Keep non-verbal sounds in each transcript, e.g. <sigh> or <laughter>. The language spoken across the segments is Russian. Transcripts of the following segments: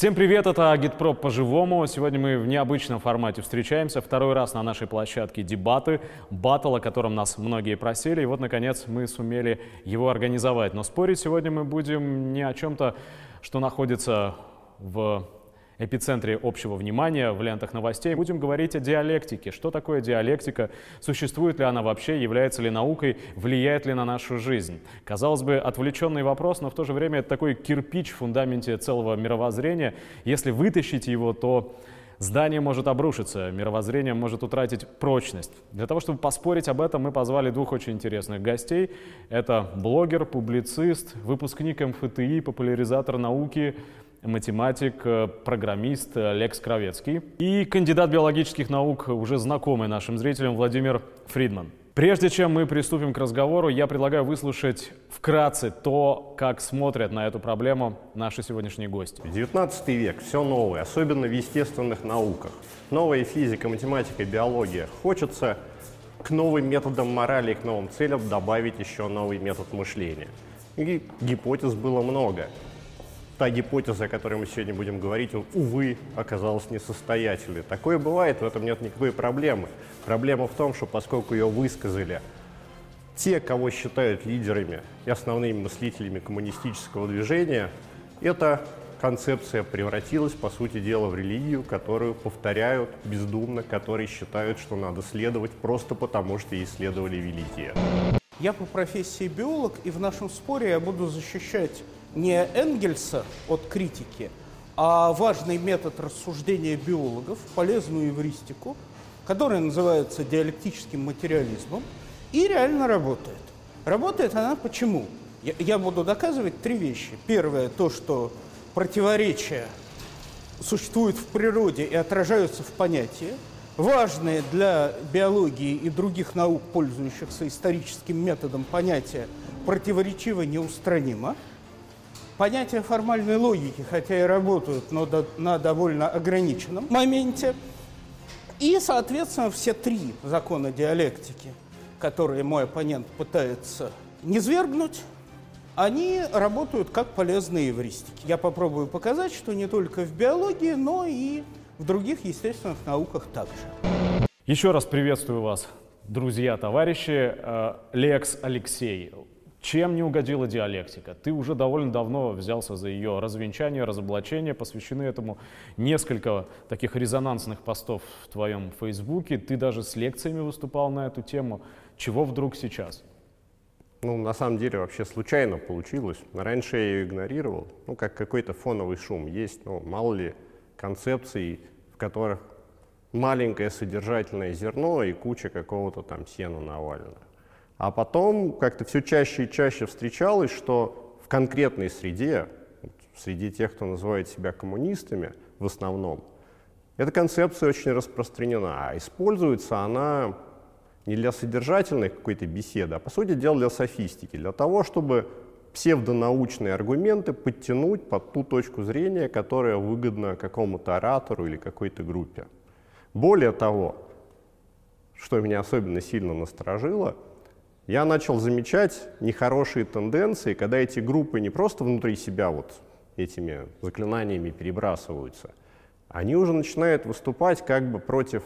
Всем привет, это Агитпроп по-живому. Сегодня мы в необычном формате встречаемся. Второй раз на нашей площадке дебаты, баттл, о котором нас многие просили. И вот, наконец, мы сумели его организовать. Но спорить сегодня мы будем не о чем-то, что находится в эпицентре общего внимания в лентах новостей. Будем говорить о диалектике. Что такое диалектика? Существует ли она вообще? Является ли наукой? Влияет ли на нашу жизнь? Казалось бы, отвлеченный вопрос, но в то же время это такой кирпич в фундаменте целого мировоззрения. Если вытащить его, то здание может обрушиться, мировоззрение может утратить прочность. Для того, чтобы поспорить об этом, мы позвали двух очень интересных гостей. Это блогер, публицист, выпускник МФТИ, популяризатор науки, математик, э, программист э, Лекс Кровецкий и кандидат биологических наук, уже знакомый нашим зрителям, Владимир Фридман. Прежде чем мы приступим к разговору, я предлагаю выслушать вкратце то, как смотрят на эту проблему наши сегодняшние гости. 19 век, все новое, особенно в естественных науках. Новая физика, математика, биология. Хочется к новым методам морали, к новым целям добавить еще новый метод мышления. И гипотез было много та гипотеза, о которой мы сегодня будем говорить, увы, оказалась несостоятельной. Такое бывает, в этом нет никакой проблемы. Проблема в том, что поскольку ее высказали те, кого считают лидерами и основными мыслителями коммунистического движения, эта концепция превратилась, по сути дела, в религию, которую повторяют бездумно, которые считают, что надо следовать просто потому, что исследовали великие. Я по профессии биолог, и в нашем споре я буду защищать не Энгельса от критики, а важный метод рассуждения биологов, полезную эвристику, которая называется диалектическим материализмом, и реально работает. Работает она почему? Я, я буду доказывать три вещи. Первое, то, что противоречия существуют в природе и отражаются в понятии, важные для биологии и других наук, пользующихся историческим методом понятия, противоречиво неустранимо – понятия формальной логики, хотя и работают, но до, на довольно ограниченном моменте. И, соответственно, все три закона диалектики, которые мой оппонент пытается низвергнуть, они работают как полезные эвристики. Я попробую показать, что не только в биологии, но и в других естественных науках также. Еще раз приветствую вас, друзья, товарищи. Э, Лекс Алексей, чем не угодила диалектика? Ты уже довольно давно взялся за ее развенчание, разоблачение, посвящены этому несколько таких резонансных постов в твоем фейсбуке. Ты даже с лекциями выступал на эту тему. Чего вдруг сейчас? Ну, на самом деле, вообще случайно получилось. Раньше я ее игнорировал. Ну, как какой-то фоновый шум есть. Ну, мало ли концепций, в которых маленькое содержательное зерно и куча какого-то там сена навалена. А потом как-то все чаще и чаще встречалось, что в конкретной среде, среди тех, кто называет себя коммунистами в основном, эта концепция очень распространена, а используется она не для содержательной какой-то беседы, а по сути дела для софистики, для того, чтобы псевдонаучные аргументы подтянуть под ту точку зрения, которая выгодна какому-то оратору или какой-то группе. Более того, что меня особенно сильно насторожило – я начал замечать нехорошие тенденции, когда эти группы не просто внутри себя вот этими заклинаниями перебрасываются, они уже начинают выступать как бы против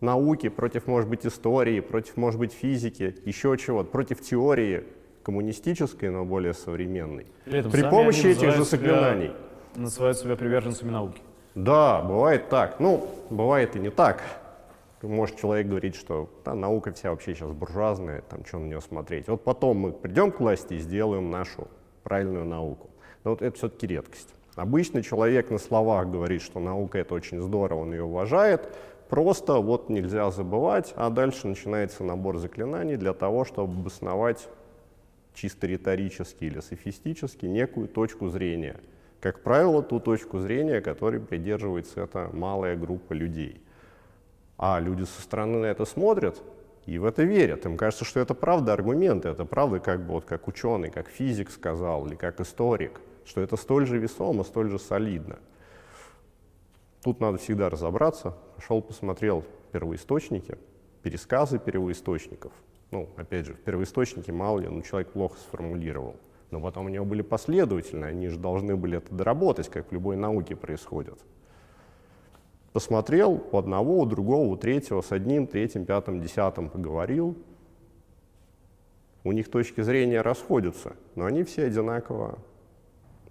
науки, против, может быть, истории, против, может быть, физики, еще чего-то, против теории коммунистической, но более современной. При, При помощи этих же заклинаний. Называют себя приверженцами науки. Да, бывает так. Ну, бывает и не так. Может человек говорить, что да, наука вся вообще сейчас буржуазная, там что на нее смотреть. Вот потом мы придем к власти и сделаем нашу правильную науку. Но вот это все-таки редкость. Обычно человек на словах говорит, что наука это очень здорово, он ее уважает, просто вот нельзя забывать, а дальше начинается набор заклинаний для того, чтобы обосновать чисто риторически или софистически некую точку зрения. Как правило, ту точку зрения, которой придерживается эта малая группа людей. А люди со стороны на это смотрят и в это верят. Им кажется, что это правда аргументы, это правда как бы вот как ученый, как физик сказал или как историк, что это столь же весомо, столь же солидно. Тут надо всегда разобраться. Пошел, посмотрел первоисточники, пересказы первоисточников. Ну, опять же, в первоисточнике мало ли, ну, человек плохо сформулировал. Но потом у него были последовательные, они же должны были это доработать, как в любой науке происходит. Посмотрел у одного, у другого, у третьего, с одним, третьим, пятым, десятым поговорил. У них точки зрения расходятся, но они все одинаково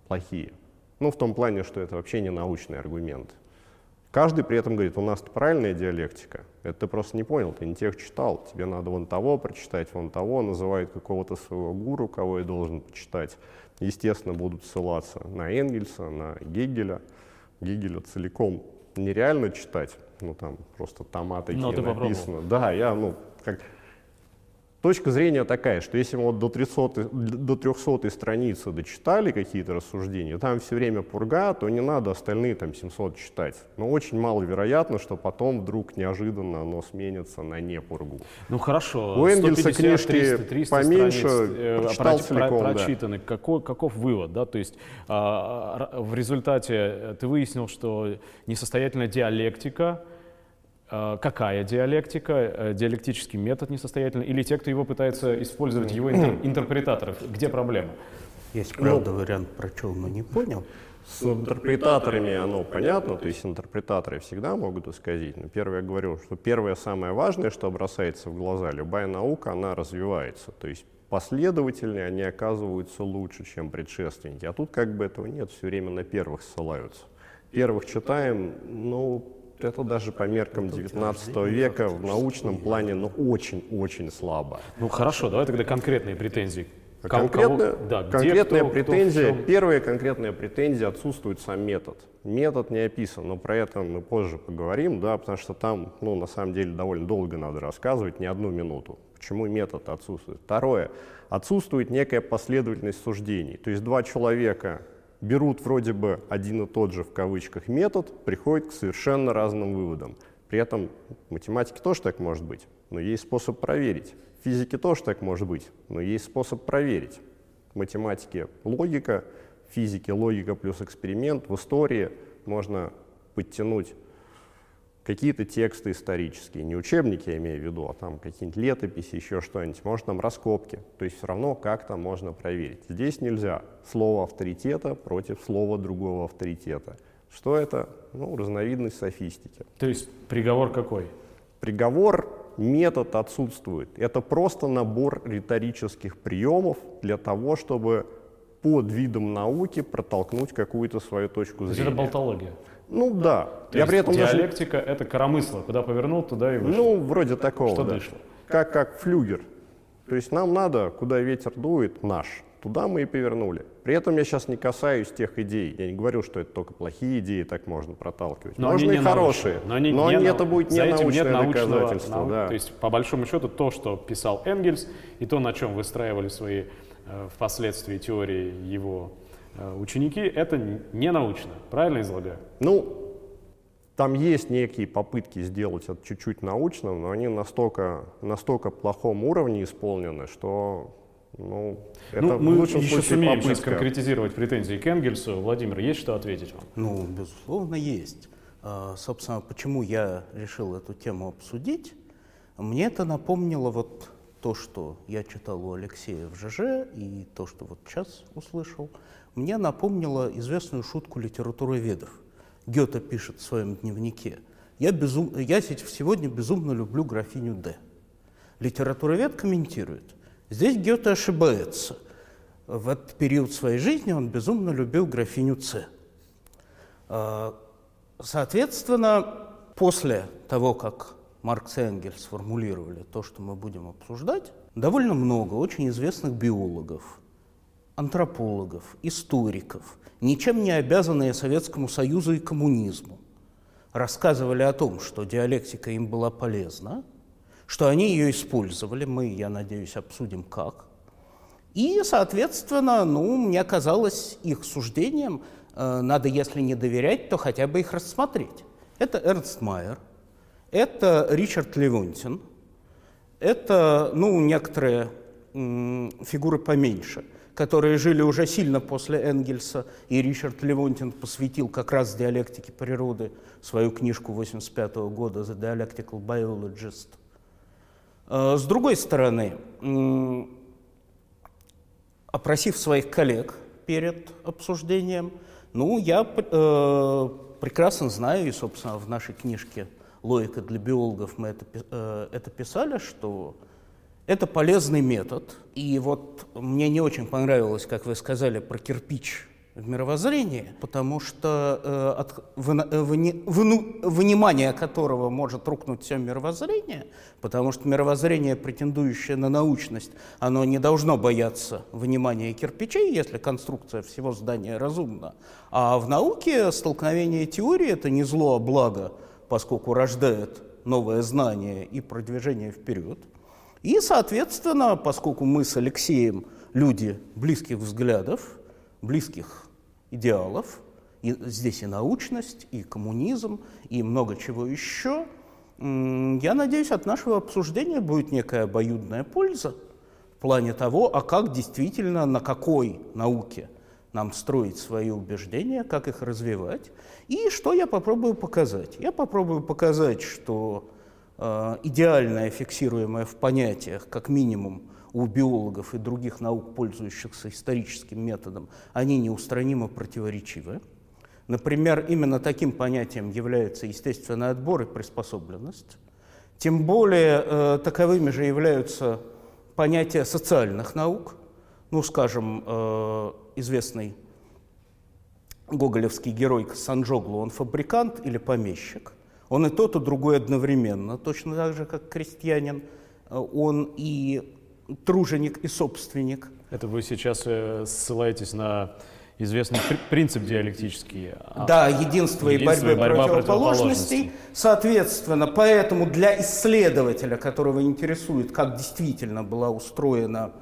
плохие. Ну, в том плане, что это вообще не научный аргумент. Каждый при этом говорит, у нас правильная диалектика. Это ты просто не понял, ты не тех читал. Тебе надо вон того прочитать, вон того, называют какого-то своего гуру, кого я должен почитать. Естественно, будут ссылаться на Энгельса, на Гегеля. Гегеля целиком нереально читать, ну там просто тома такие Но ты написано. Попробовал. Да, я, ну, как, Точка зрения такая, что если мы вот до 300, до 300 страницы дочитали какие-то рассуждения, там все время пурга, то не надо остальные там 700 читать. Но очень маловероятно, что потом вдруг неожиданно оно сменится на не пургу. Ну хорошо, У Энгельса 150, книжки 300, 300 поменьше, страниц, э, прочитал про- целиком, про- да. прочитаны. Какой, каков вывод? Да? То есть р- в результате э, ты выяснил, что несостоятельная диалектика, какая диалектика, э, диалектический метод несостоятельный, или те, кто его пытается использовать, его интер- <clears throat> интерпретаторов, где проблема? Есть, правда, вариант прочел, но не понял. С интерпретаторами оно понятно, то есть интерпретаторы всегда могут исказить. Но первое я говорил, что первое самое важное, что бросается в глаза, любая наука, она развивается. То есть последовательные они оказываются лучше, чем предшественники. А тут как бы этого нет, все время на первых ссылаются. Первых читаем, ну, это даже по меркам 19 века в научном плане, ну, очень-очень слабо. Ну хорошо, давай тогда конкретные претензии. Кого- да, где, конкретная кто- кто претензия, чем? первая конкретная претензия отсутствует сам метод. Метод не описан, но про это мы позже поговорим, да, потому что там, ну, на самом деле, довольно долго надо рассказывать, не одну минуту. Почему метод отсутствует? Второе, отсутствует некая последовательность суждений. То есть два человека берут вроде бы один и тот же в кавычках метод, приходят к совершенно разным выводам. При этом в математике тоже так может быть, но есть способ проверить. В физике тоже так может быть, но есть способ проверить. Математике логика, в физике логика плюс эксперимент, в истории можно подтянуть какие-то тексты исторические, не учебники я имею в виду, а там какие-нибудь летописи, еще что-нибудь, может там раскопки, то есть все равно как-то можно проверить. Здесь нельзя слово авторитета против слова другого авторитета. Что это? Ну, разновидность софистики. То есть приговор какой? Приговор, метод отсутствует. Это просто набор риторических приемов для того, чтобы под видом науки протолкнуть какую-то свою точку То зрения. это болтология. Ну да. То Я при этом даже диалектика это коромысло, куда повернул, туда и вышел. Ну, вроде такого, Что да. дышло. Как, как флюгер. То есть нам надо, куда ветер дует, наш. Туда мы и повернули. При этом я сейчас не касаюсь тех идей. Я не говорю, что это только плохие идеи так можно проталкивать. Но можно они и не хорошие. научные. Но, они но не они- нау- это будет за не этим нет научное научного- доказательство. нау- да. То есть, по большому счету, то, что писал Энгельс, и то, на чем выстраивали свои э, впоследствии теории его ученики, это не научно. Правильно излагаю? Ну, там есть некие попытки сделать это чуть-чуть научным, но они настолько, настолько плохом уровне исполнены, что ну, это ну, в мы лучшем еще случае сумеем сейчас попытка. конкретизировать претензии к Энгельсу. Владимир, есть что ответить вам? Ну, безусловно, есть. А, Собственно, почему я решил эту тему обсудить? Мне это напомнило вот то, что я читал у Алексея в ЖЖ, и то, что вот сейчас услышал, мне напомнило известную шутку литературоведов. Гёте пишет в своем дневнике. Я, безум... я се- сегодня безумно люблю графиню Д. Литературовед комментирует. Здесь Гёте ошибается. В этот период своей жизни он безумно любил графиню С. А, Соответственно, после того, как Маркс и Энгельс сформулировали то, что мы будем обсуждать, довольно много очень известных биологов, антропологов, историков, ничем не обязанные Советскому Союзу и коммунизму, рассказывали о том, что диалектика им была полезна, что они ее использовали, мы, я надеюсь, обсудим как. И, соответственно, ну, мне казалось, их суждениям э, надо, если не доверять, то хотя бы их рассмотреть. Это Эрнст Майер, это Ричард Левонтин, это, ну, некоторые фигуры поменьше, которые жили уже сильно после Энгельса, и Ричард Левонтин посвятил как раз диалектике природы свою книжку 85 года «The Dialectical Biologist». Э, С другой стороны, опросив своих коллег перед обсуждением, ну, я э, прекрасно знаю, и, собственно, в нашей книжке «Логика для биологов» мы это, э, это писали, что это полезный метод. И вот мне не очень понравилось, как вы сказали, про кирпич в мировоззрении, потому что э, от вына, э, выни, выну, вынимания которого может рухнуть все мировоззрение, потому что мировоззрение, претендующее на научность, оно не должно бояться вынимания кирпичей, если конструкция всего здания разумна. А в науке столкновение теории – это не зло, а благо, поскольку рождает новое знание и продвижение вперед. И, соответственно, поскольку мы с Алексеем люди близких взглядов, близких идеалов, и здесь и научность, и коммунизм, и много чего еще, я надеюсь, от нашего обсуждения будет некая обоюдная польза в плане того, а как действительно, на какой науке нам строить свои убеждения, как их развивать. И что я попробую показать? Я попробую показать, что идеальное, фиксируемое в понятиях, как минимум, у биологов и других наук, пользующихся историческим методом, они неустранимо противоречивы. Например, именно таким понятием является естественный отбор и приспособленность. Тем более э, таковыми же являются понятия социальных наук. Ну, скажем, э, известный гоголевский герой Санджоглу, он фабрикант или помещик. Он и тот, и другой одновременно, точно так же, как крестьянин. Э, он и труженик и собственник. Это вы сейчас э, ссылаетесь на известный принцип диалектический. А да, единство, единство и борьба, и борьба противоположностей. Соответственно, поэтому для исследователя, которого интересует, как действительно была устроена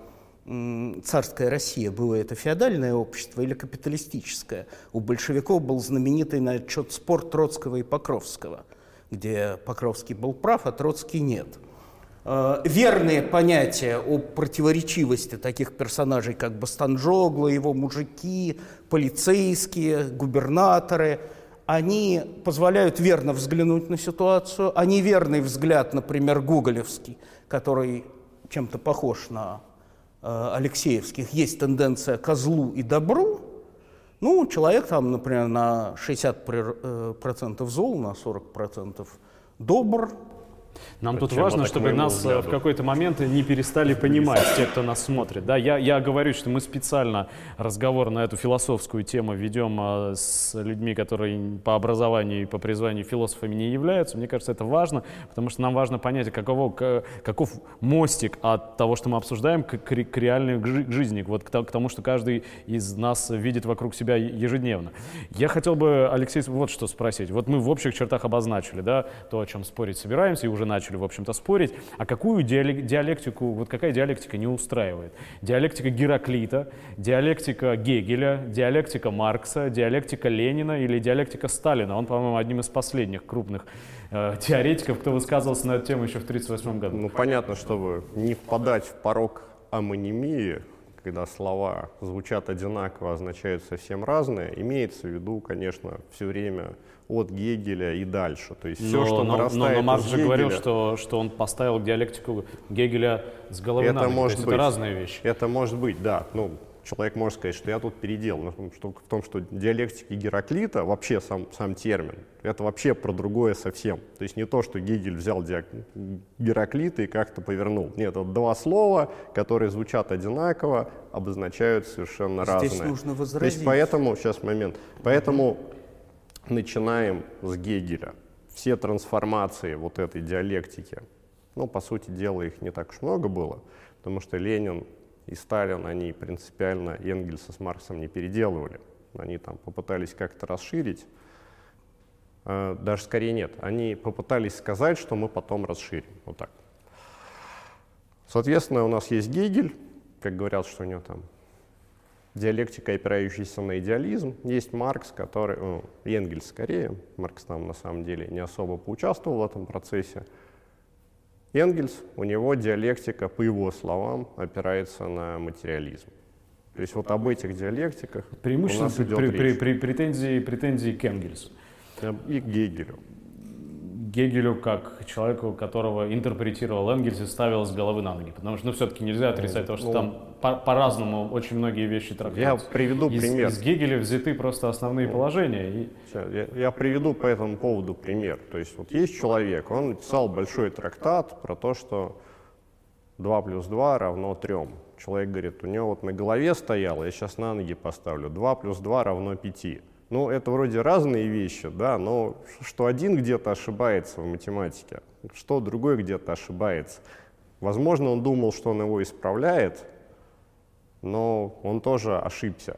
царская Россия, было это феодальное общество или капиталистическое, у большевиков был знаменитый на отчет спор Троцкого и Покровского, где Покровский был прав, а Троцкий нет – Э, верные понятия о противоречивости таких персонажей, как Бастанджогло, его мужики, полицейские, губернаторы, они позволяют верно взглянуть на ситуацию, а неверный взгляд, например, гоголевский, который чем-то похож на э, Алексеевских, есть тенденция к злу и добру, ну, человек там, например, на 60% зол, на 40% добр, нам Причем тут важно, чтобы нас э, взгляду. в какой-то момент не перестали понимать те, кто нас смотрит. Да, я, я говорю, что мы специально разговор на эту философскую тему ведем а, с людьми, которые по образованию и по призванию философами не являются. Мне кажется, это важно, потому что нам важно понять, каково, каков мостик от того, что мы обсуждаем, к, к, к реальной жизни, вот к, к тому, что каждый из нас видит вокруг себя ежедневно. Я хотел бы, Алексей, вот что спросить. Вот мы в общих чертах обозначили, да, то, о чем спорить собираемся, и уже начали, в общем-то, спорить, а какую диалектику, вот какая диалектика не устраивает? Диалектика Гераклита, диалектика Гегеля, диалектика Маркса, диалектика Ленина или диалектика Сталина? Он, по-моему, одним из последних крупных э, теоретиков, кто высказывался на эту тему еще в 1938 году. Ну, понятно, чтобы не впадать в порог амонимии, когда слова звучат одинаково, означают совсем разное, имеется в виду, конечно, все время от Гегеля и дальше. То есть все, что но, нарастает но, но Маркс же Гегеля, говорил, что, что он поставил диалектику Гегеля с головы это на ноги. Может быть, это разные вещи. Это может быть, да. Ну, человек может сказать, что я тут переделал. Но что, в том, что диалектика Гераклита, вообще сам, сам термин, это вообще про другое совсем. То есть не то, что Гегель взял Гераклита и как-то повернул. Нет, это два слова, которые звучат одинаково, обозначают совершенно Здесь разные. нужно возразить. То есть поэтому, сейчас момент, поэтому начинаем с Гегеля. Все трансформации вот этой диалектики, ну, по сути дела, их не так уж много было, потому что Ленин и Сталин, они принципиально Энгельса с Марксом не переделывали. Они там попытались как-то расширить, а, даже скорее нет, они попытались сказать, что мы потом расширим, вот так. Соответственно, у нас есть Гегель, как говорят, что у него там диалектика, опирающаяся на идеализм. Есть Маркс, который, ну, Энгельс скорее, Маркс там на самом деле не особо поучаствовал в этом процессе. Энгельс, у него диалектика, по его словам, опирается на материализм. То есть вот об этих диалектиках Преимущественно у нас идет при, при, при, претензии, претензии к Энгельсу. И к Гегелю. Гегелю как человеку, которого интерпретировал Энгельс и ставил с головы на ноги. Потому что ну, все-таки нельзя отрицать то, что ну, там по- по-разному очень многие вещи трактуются. Я приведу из, пример. Из Гегеля взяты просто основные ну, положения. И... Я, я приведу по этому поводу пример. То есть вот есть человек, он написал большой трактат про то, что 2 плюс 2 равно 3. Человек говорит, у него вот на голове стояло, я сейчас на ноги поставлю, 2 плюс 2 равно 5. Ну, это вроде разные вещи, да, но что один где-то ошибается в математике, что другой где-то ошибается. Возможно, он думал, что он его исправляет, но он тоже ошибся.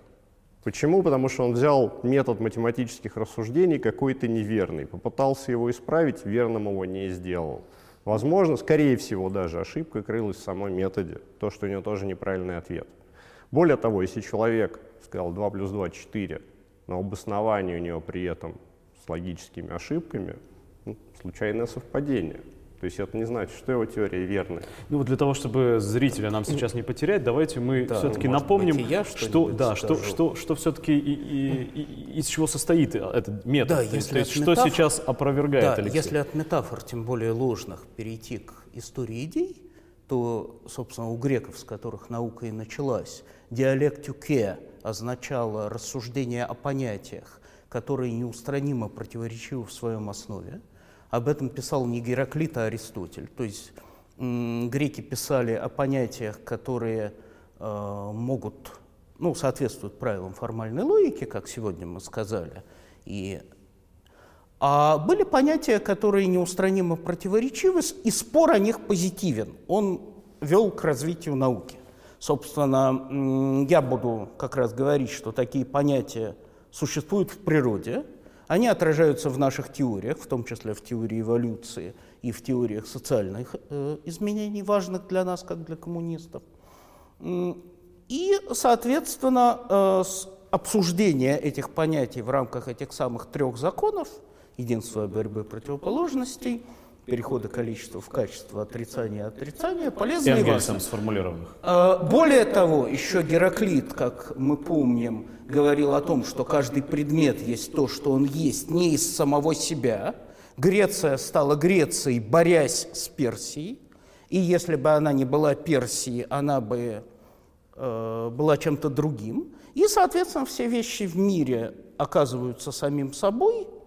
Почему? Потому что он взял метод математических рассуждений какой-то неверный, попытался его исправить, верным его не сделал. Возможно, скорее всего, даже ошибка крылась в самом методе, то, что у него тоже неправильный ответ. Более того, если человек сказал 2 плюс 2 – 4, но обоснование у него при этом с логическими ошибками, ну, случайное совпадение. То есть это не значит, что его теория верная. Ну вот для того, чтобы зрителя нам сейчас не потерять, давайте мы да, все-таки напомним, я что, да, что, что, что все-таки и, и, и, из чего состоит этот метод. Да, то если есть, что сейчас опровергает да, Алексей? Если от метафор, тем более ложных, перейти к истории идей, то, собственно, у греков, с которых наука и началась, диалектюке означало рассуждение о понятиях, которые неустранимо противоречивы в своем основе. Об этом писал не Гераклит, а Аристотель. То есть греки писали о понятиях, которые э, могут, ну, соответствуют правилам формальной логики, как сегодня мы сказали, и а были понятия, которые неустранимо противоречивы, и спор о них позитивен. Он вел к развитию науки. Собственно, я буду как раз говорить, что такие понятия существуют в природе, они отражаются в наших теориях, в том числе в теории эволюции и в теориях социальных э, изменений, важных для нас, как для коммунистов. И, соответственно, э, обсуждение этих понятий в рамках этих самых трех законов, единства борьбы противоположностей – перехода количества в качество отрицания отрицания полезно и важно. сформулированных. А, более того, еще Гераклит, как мы помним, говорил о том, что каждый предмет есть то, что он есть не из самого себя. Греция стала Грецией, борясь с Персией. И если бы она не была Персией, она бы э, была чем-то другим. И, соответственно, все вещи в мире оказываются самим собой –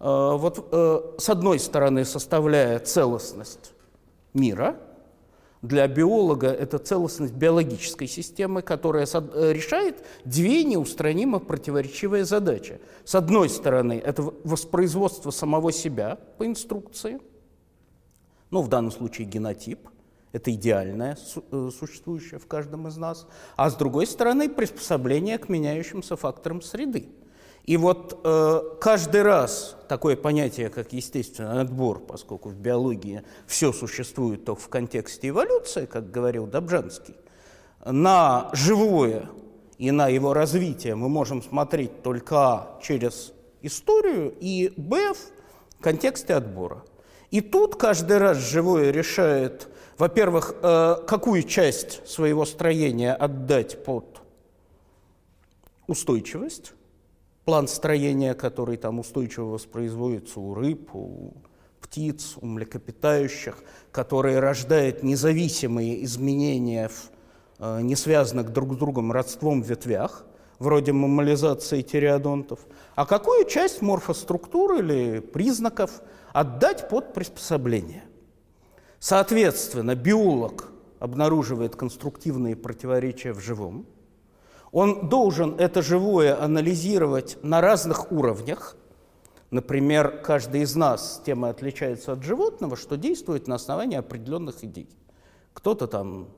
вот э, с одной стороны составляя целостность мира, для биолога это целостность биологической системы, которая э, решает две неустранимо противоречивые задачи. С одной стороны, это воспроизводство самого себя по инструкции, ну, в данном случае генотип, это идеальное, существующее в каждом из нас, а с другой стороны, приспособление к меняющимся факторам среды. И вот э, каждый раз такое понятие, как естественный отбор, поскольку в биологии все существует только в контексте эволюции, как говорил Добжанский, на живое и на его развитие мы можем смотреть только а, через историю и б в контексте отбора. И тут каждый раз живое решает, во-первых, э, какую часть своего строения отдать под устойчивость, план строения, который там устойчиво воспроизводится у рыб, у птиц, у млекопитающих, который рождает независимые изменения в э, не связанных друг с другом родством ветвях, вроде мамализации тиреодонтов, а какую часть морфоструктуры или признаков отдать под приспособление. Соответственно, биолог обнаруживает конструктивные противоречия в живом – он должен это живое анализировать на разных уровнях. Например, каждый из нас тем отличается от животного, что действует на основании определенных идей. Кто-то там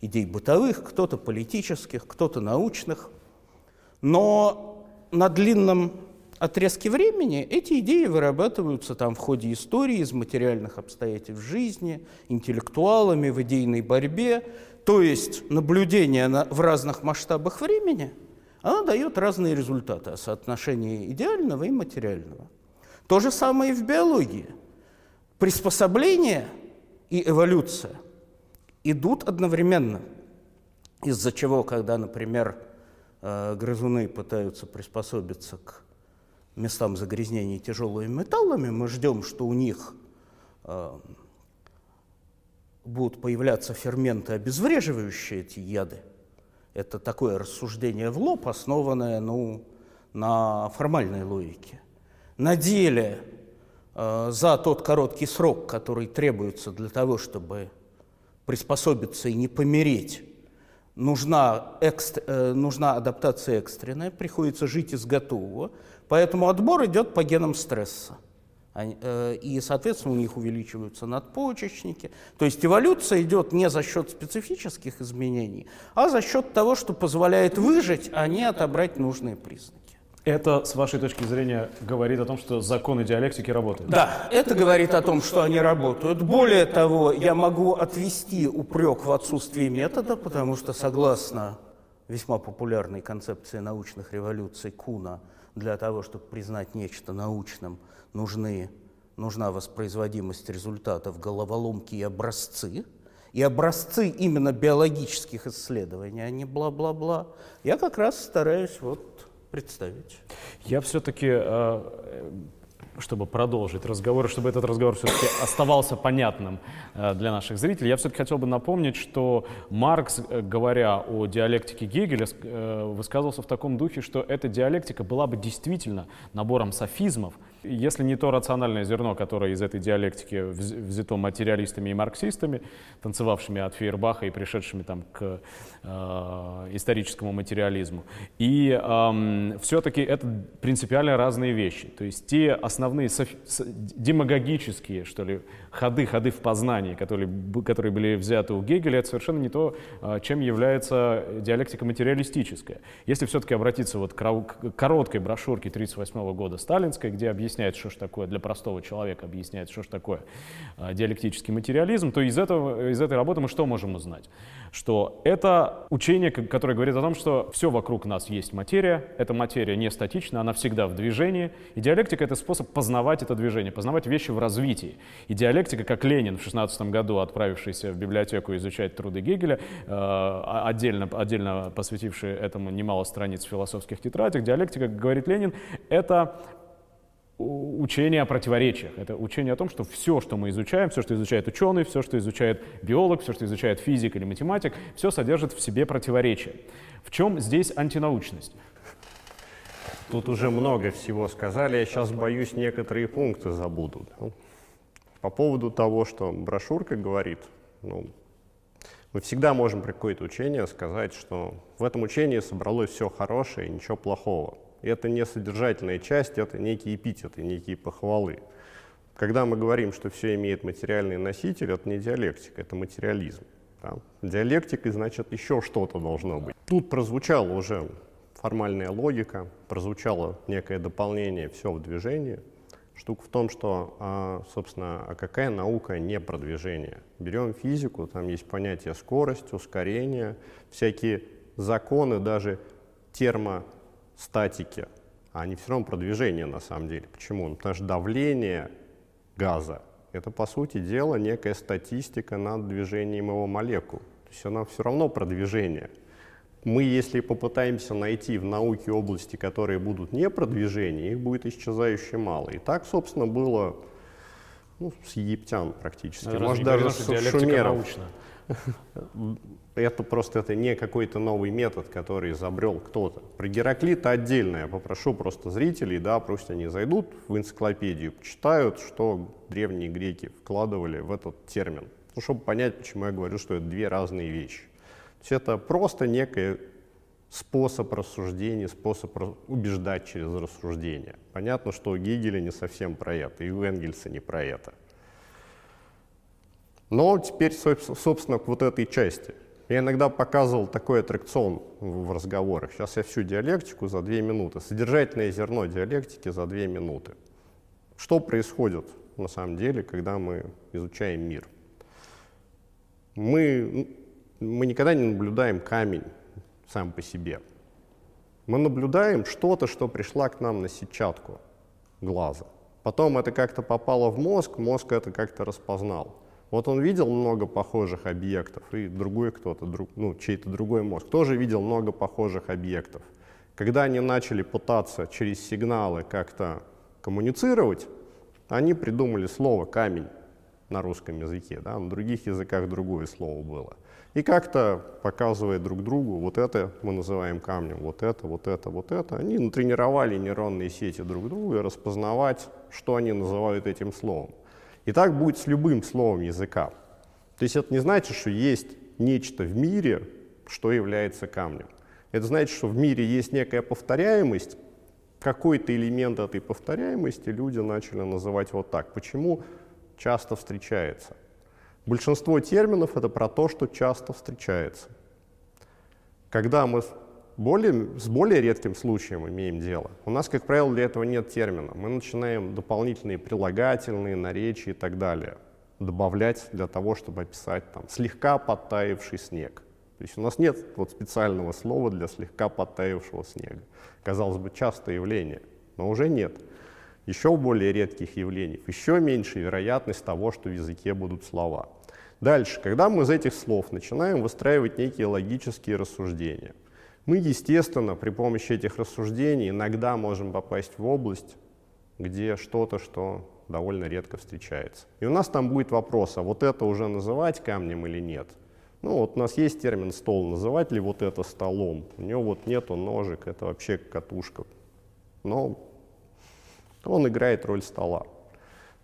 идей бытовых, кто-то политических, кто-то научных. Но на длинном отрезке времени эти идеи вырабатываются там в ходе истории, из материальных обстоятельств жизни, интеллектуалами в идейной борьбе, то есть наблюдение на, в разных масштабах времени, оно дает разные результаты о соотношении идеального и материального. То же самое и в биологии. Приспособление и эволюция идут одновременно, из-за чего, когда, например, э, грызуны пытаются приспособиться к местам загрязнения тяжелыми металлами, мы ждем, что у них э, будут появляться ферменты, обезвреживающие эти яды. Это такое рассуждение в лоб, основанное ну, на формальной логике. На деле э, за тот короткий срок, который требуется для того, чтобы приспособиться и не помереть, нужна, экст, э, нужна адаптация экстренная, приходится жить из готового, поэтому отбор идет по генам стресса. Э, и, соответственно, у них увеличиваются надпочечники. То есть эволюция идет не за счет специфических изменений, а за счет того, что позволяет выжить, а не отобрать нужные признаки. Это, с вашей точки зрения, говорит о том, что законы диалектики работают? Да, это говорит о том, что они работают. Более того, я могу отвести упрек в отсутствии метода, потому что, согласно весьма популярной концепции научных революций Куна, для того, чтобы признать нечто научным, нужны, нужна воспроизводимость результатов, головоломки и образцы. И образцы именно биологических исследований, а не бла-бла-бла. Я как раз стараюсь вот представить. Я все-таки, э, чтобы продолжить разговор, чтобы этот разговор все-таки оставался понятным э, для наших зрителей, я все-таки хотел бы напомнить, что Маркс, э, говоря о диалектике Гегеля, высказывался в таком духе, что эта диалектика была бы действительно набором софизмов, если не то рациональное зерно, которое из этой диалектики взято материалистами и марксистами, танцевавшими от Фейербаха и пришедшими там к э, историческому материализму. И э, все-таки это принципиально разные вещи. То есть те основные демагогические, что ли, ходы, ходы в познании, которые, которые были взяты у Гегеля, это совершенно не то, э, чем является диалектика материалистическая. Если все-таки обратиться вот к короткой брошюрке 1938 года сталинской, где объясняет, что ж такое, для простого человека объясняет, что ж такое э, диалектический материализм, то из, этого, из этой работы мы что можем узнать? Что это учение, которое говорит о том, что все вокруг нас есть материя, эта материя не статична, она всегда в движении, и диалектика — это способ познавать это движение, познавать вещи в развитии. И диалектика, как Ленин в 16 году, отправившийся в библиотеку изучать труды Гегеля, э, отдельно, отдельно посвятивший этому немало страниц в философских тетрадях, диалектика, как говорит Ленин, это учение о противоречиях. Это учение о том, что все, что мы изучаем, все, что изучает ученый, все, что изучает биолог, все, что изучает физик или математик, все содержит в себе противоречия. В чем здесь антинаучность? Тут уже много всего сказали, я сейчас боюсь некоторые пункты забуду. По поводу того, что брошюрка говорит, ну, мы всегда можем при какое-то учение сказать, что в этом учении собралось все хорошее и ничего плохого. Это не содержательная часть, это некие эпитеты, некие похвалы. Когда мы говорим, что все имеет материальный носитель, это не диалектика, это материализм. Да? Диалектика, значит, еще что-то должно быть. Тут прозвучала уже формальная логика, прозвучало некое дополнение «все в движении». Штука в том, что, а, собственно, а какая наука не про движение? Берем физику, там есть понятие скорость, ускорение, всякие законы, даже термо статики, а они все равно про движение на самом деле. Почему? Ну, потому что давление газа — это, по сути дела, некая статистика над движением его молекул. То есть она все равно про движение. Мы, если попытаемся найти в науке области, которые будут не про движение, их будет исчезающе мало. И так, собственно, было ну, с египтян практически. Ну, Может, даже с шумеров. Научна. <laughs> Это просто это не какой-то новый метод, который изобрел кто-то. Про Гераклита отдельно. Я попрошу просто зрителей, да, пусть они зайдут в энциклопедию, почитают, что древние греки вкладывали в этот термин. Ну, чтобы понять, почему я говорю, что это две разные вещи. Есть это просто некий способ рассуждения, способ убеждать через рассуждение. Понятно, что у Гегеля не совсем про это, и у Энгельса не про это. Но теперь, собственно, к вот этой части. Я иногда показывал такой аттракцион в разговорах. Сейчас я всю диалектику за две минуты. Содержательное зерно диалектики за две минуты. Что происходит на самом деле, когда мы изучаем мир? Мы, мы никогда не наблюдаем камень сам по себе. Мы наблюдаем что-то, что пришло к нам на сетчатку глаза. Потом это как-то попало в мозг, мозг это как-то распознал. Вот он видел много похожих объектов, и другой кто-то, друг, ну, чей-то другой мозг тоже видел много похожих объектов. Когда они начали пытаться через сигналы как-то коммуницировать, они придумали слово «камень» на русском языке, да, на других языках другое слово было. И как-то показывая друг другу, вот это мы называем камнем, вот это, вот это, вот это, они натренировали нейронные сети друг друга распознавать, что они называют этим словом. И так будет с любым словом языка. То есть это не значит, что есть нечто в мире, что является камнем. Это значит, что в мире есть некая повторяемость, какой-то элемент этой повторяемости люди начали называть вот так. Почему часто встречается? Большинство терминов это про то, что часто встречается. Когда мы более, с более редким случаем имеем дело, у нас, как правило, для этого нет термина. Мы начинаем дополнительные прилагательные, наречия и так далее добавлять для того, чтобы описать там, слегка подтаявший снег. То есть у нас нет вот специального слова для слегка подтаявшего снега. Казалось бы, частое явление, но уже нет. Еще более редких явлений, еще меньше вероятность того, что в языке будут слова. Дальше, когда мы из этих слов начинаем выстраивать некие логические рассуждения, мы, естественно, при помощи этих рассуждений иногда можем попасть в область, где что-то, что довольно редко встречается. И у нас там будет вопрос, а вот это уже называть камнем или нет – ну вот у нас есть термин стол, называть ли вот это столом? У него вот нету ножек, это вообще катушка. Но он играет роль стола.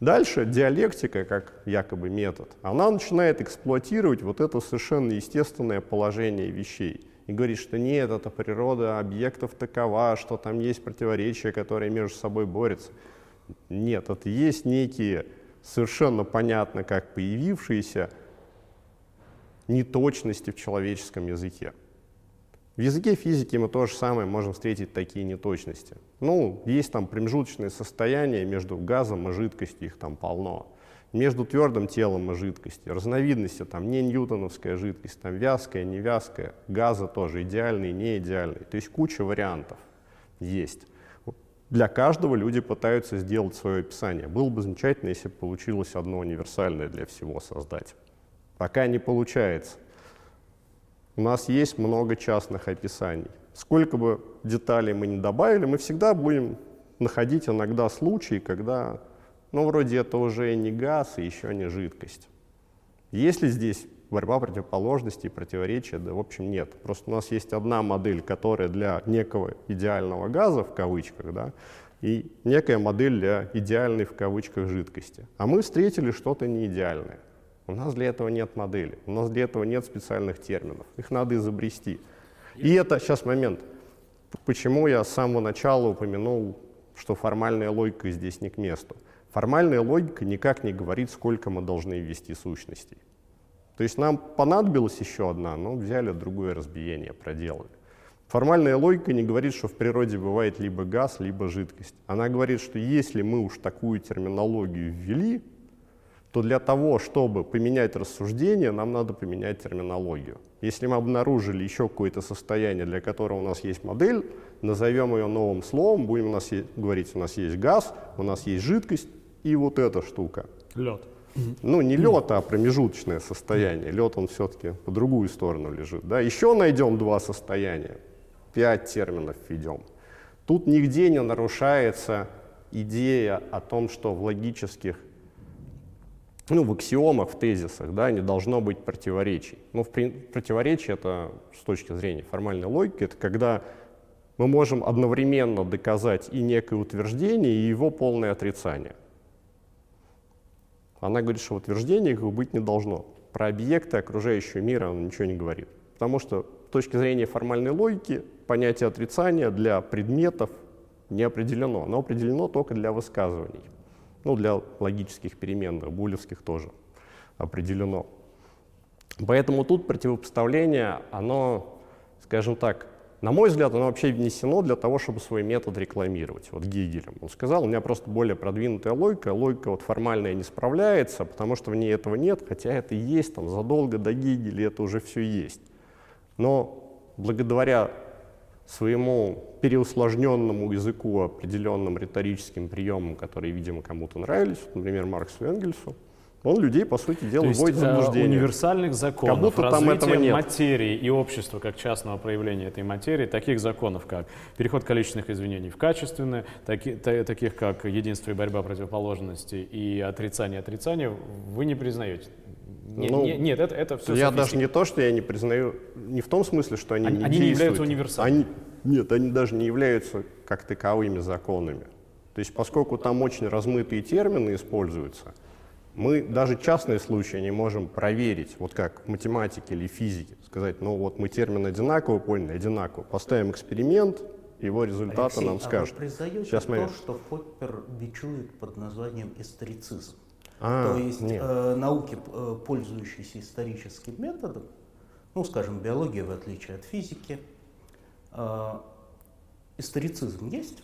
Дальше диалектика, как якобы метод, она начинает эксплуатировать вот это совершенно естественное положение вещей. И говорит, что нет, это природа объектов такова, что там есть противоречия, которые между собой борются. Нет, это есть некие совершенно понятно как появившиеся неточности в человеческом языке. В языке физики мы то же самое можем встретить такие неточности. Ну, есть там промежуточные состояния между газом и жидкостью, их там полно. Между твердым телом и жидкостью. Разновидности там не ньютоновская жидкость, там вязкая, не вязкая, газа тоже идеальный, не идеальный. То есть куча вариантов есть. Для каждого люди пытаются сделать свое описание. Было бы замечательно, если бы получилось одно универсальное для всего создать. Пока не получается. У нас есть много частных описаний. Сколько бы деталей мы не добавили, мы всегда будем находить иногда случаи, когда, ну, вроде это уже не газ и еще не жидкость. Есть ли здесь борьба противоположностей, противоречия? Да, в общем, нет. Просто у нас есть одна модель, которая для некого идеального газа, в кавычках, да, и некая модель для идеальной, в кавычках, жидкости. А мы встретили что-то неидеальное. У нас для этого нет модели, у нас для этого нет специальных терминов. Их надо изобрести. И это, сейчас момент, почему я с самого начала упомянул, что формальная логика здесь не к месту. Формальная логика никак не говорит, сколько мы должны ввести сущностей. То есть нам понадобилась еще одна, но взяли другое разбиение, проделали. Формальная логика не говорит, что в природе бывает либо газ, либо жидкость. Она говорит, что если мы уж такую терминологию ввели, то для того, чтобы поменять рассуждение, нам надо поменять терминологию. Если мы обнаружили еще какое-то состояние, для которого у нас есть модель, назовем ее новым словом, будем у нас говорить, у нас есть газ, у нас есть жидкость и вот эта штука. Лед. Ну, не лед, а промежуточное состояние. Лед, он все-таки по другую сторону лежит. Да? Еще найдем два состояния, пять терминов введем. Тут нигде не нарушается идея о том, что в логических ну, в аксиомах, в тезисах, да, не должно быть противоречий. Ну, в противоречие это с точки зрения формальной логики, это когда мы можем одновременно доказать и некое утверждение, и его полное отрицание. Она говорит, что утверждение их быть не должно. Про объекты окружающего мира она ничего не говорит. Потому что с точки зрения формальной логики понятие отрицания для предметов не определено. Оно определено только для высказываний ну, для логических переменных, булевских тоже определено. Поэтому тут противопоставление, оно, скажем так, на мой взгляд, оно вообще внесено для того, чтобы свой метод рекламировать. Вот Гегелем. Он сказал, у меня просто более продвинутая логика, логика вот формальная не справляется, потому что в ней этого нет, хотя это и есть, там задолго до Гегеля это уже все есть. Но благодаря своему переусложненному языку, определенным риторическим приемам, которые, видимо, кому-то нравились, например, Марксу и Энгельсу, Он людей, по сути дела, То есть, вводит в э, заблуждение. универсальных законов Как будто там этого нет. материи и общества как частного проявления этой материи, таких законов, как переход количественных извинений в качественные, таки- та- таких как единство и борьба противоположностей и отрицание отрицания, вы не признаете? Не- Ну, не- нет, это, это все Я даже не то, что я не признаю, не в том смысле, что они, Они- не они не действуют. являются универсальными. Они- нет, они даже не являются как таковыми законами. То есть поскольку там очень размытые термины используются, мы даже частные случаи не можем проверить, вот как в математике или физике, сказать, ну вот мы термин одинаково поняли, одинаково, поставим эксперимент, его результаты Алексей, нам а скажут. вы признаете Сейчас то, момент. что Поппер бичует под названием историцизм? А, то есть нет. э, науки, э, пользующиеся историческим методом, ну, скажем, биология в отличие от физики, э, историцизм есть?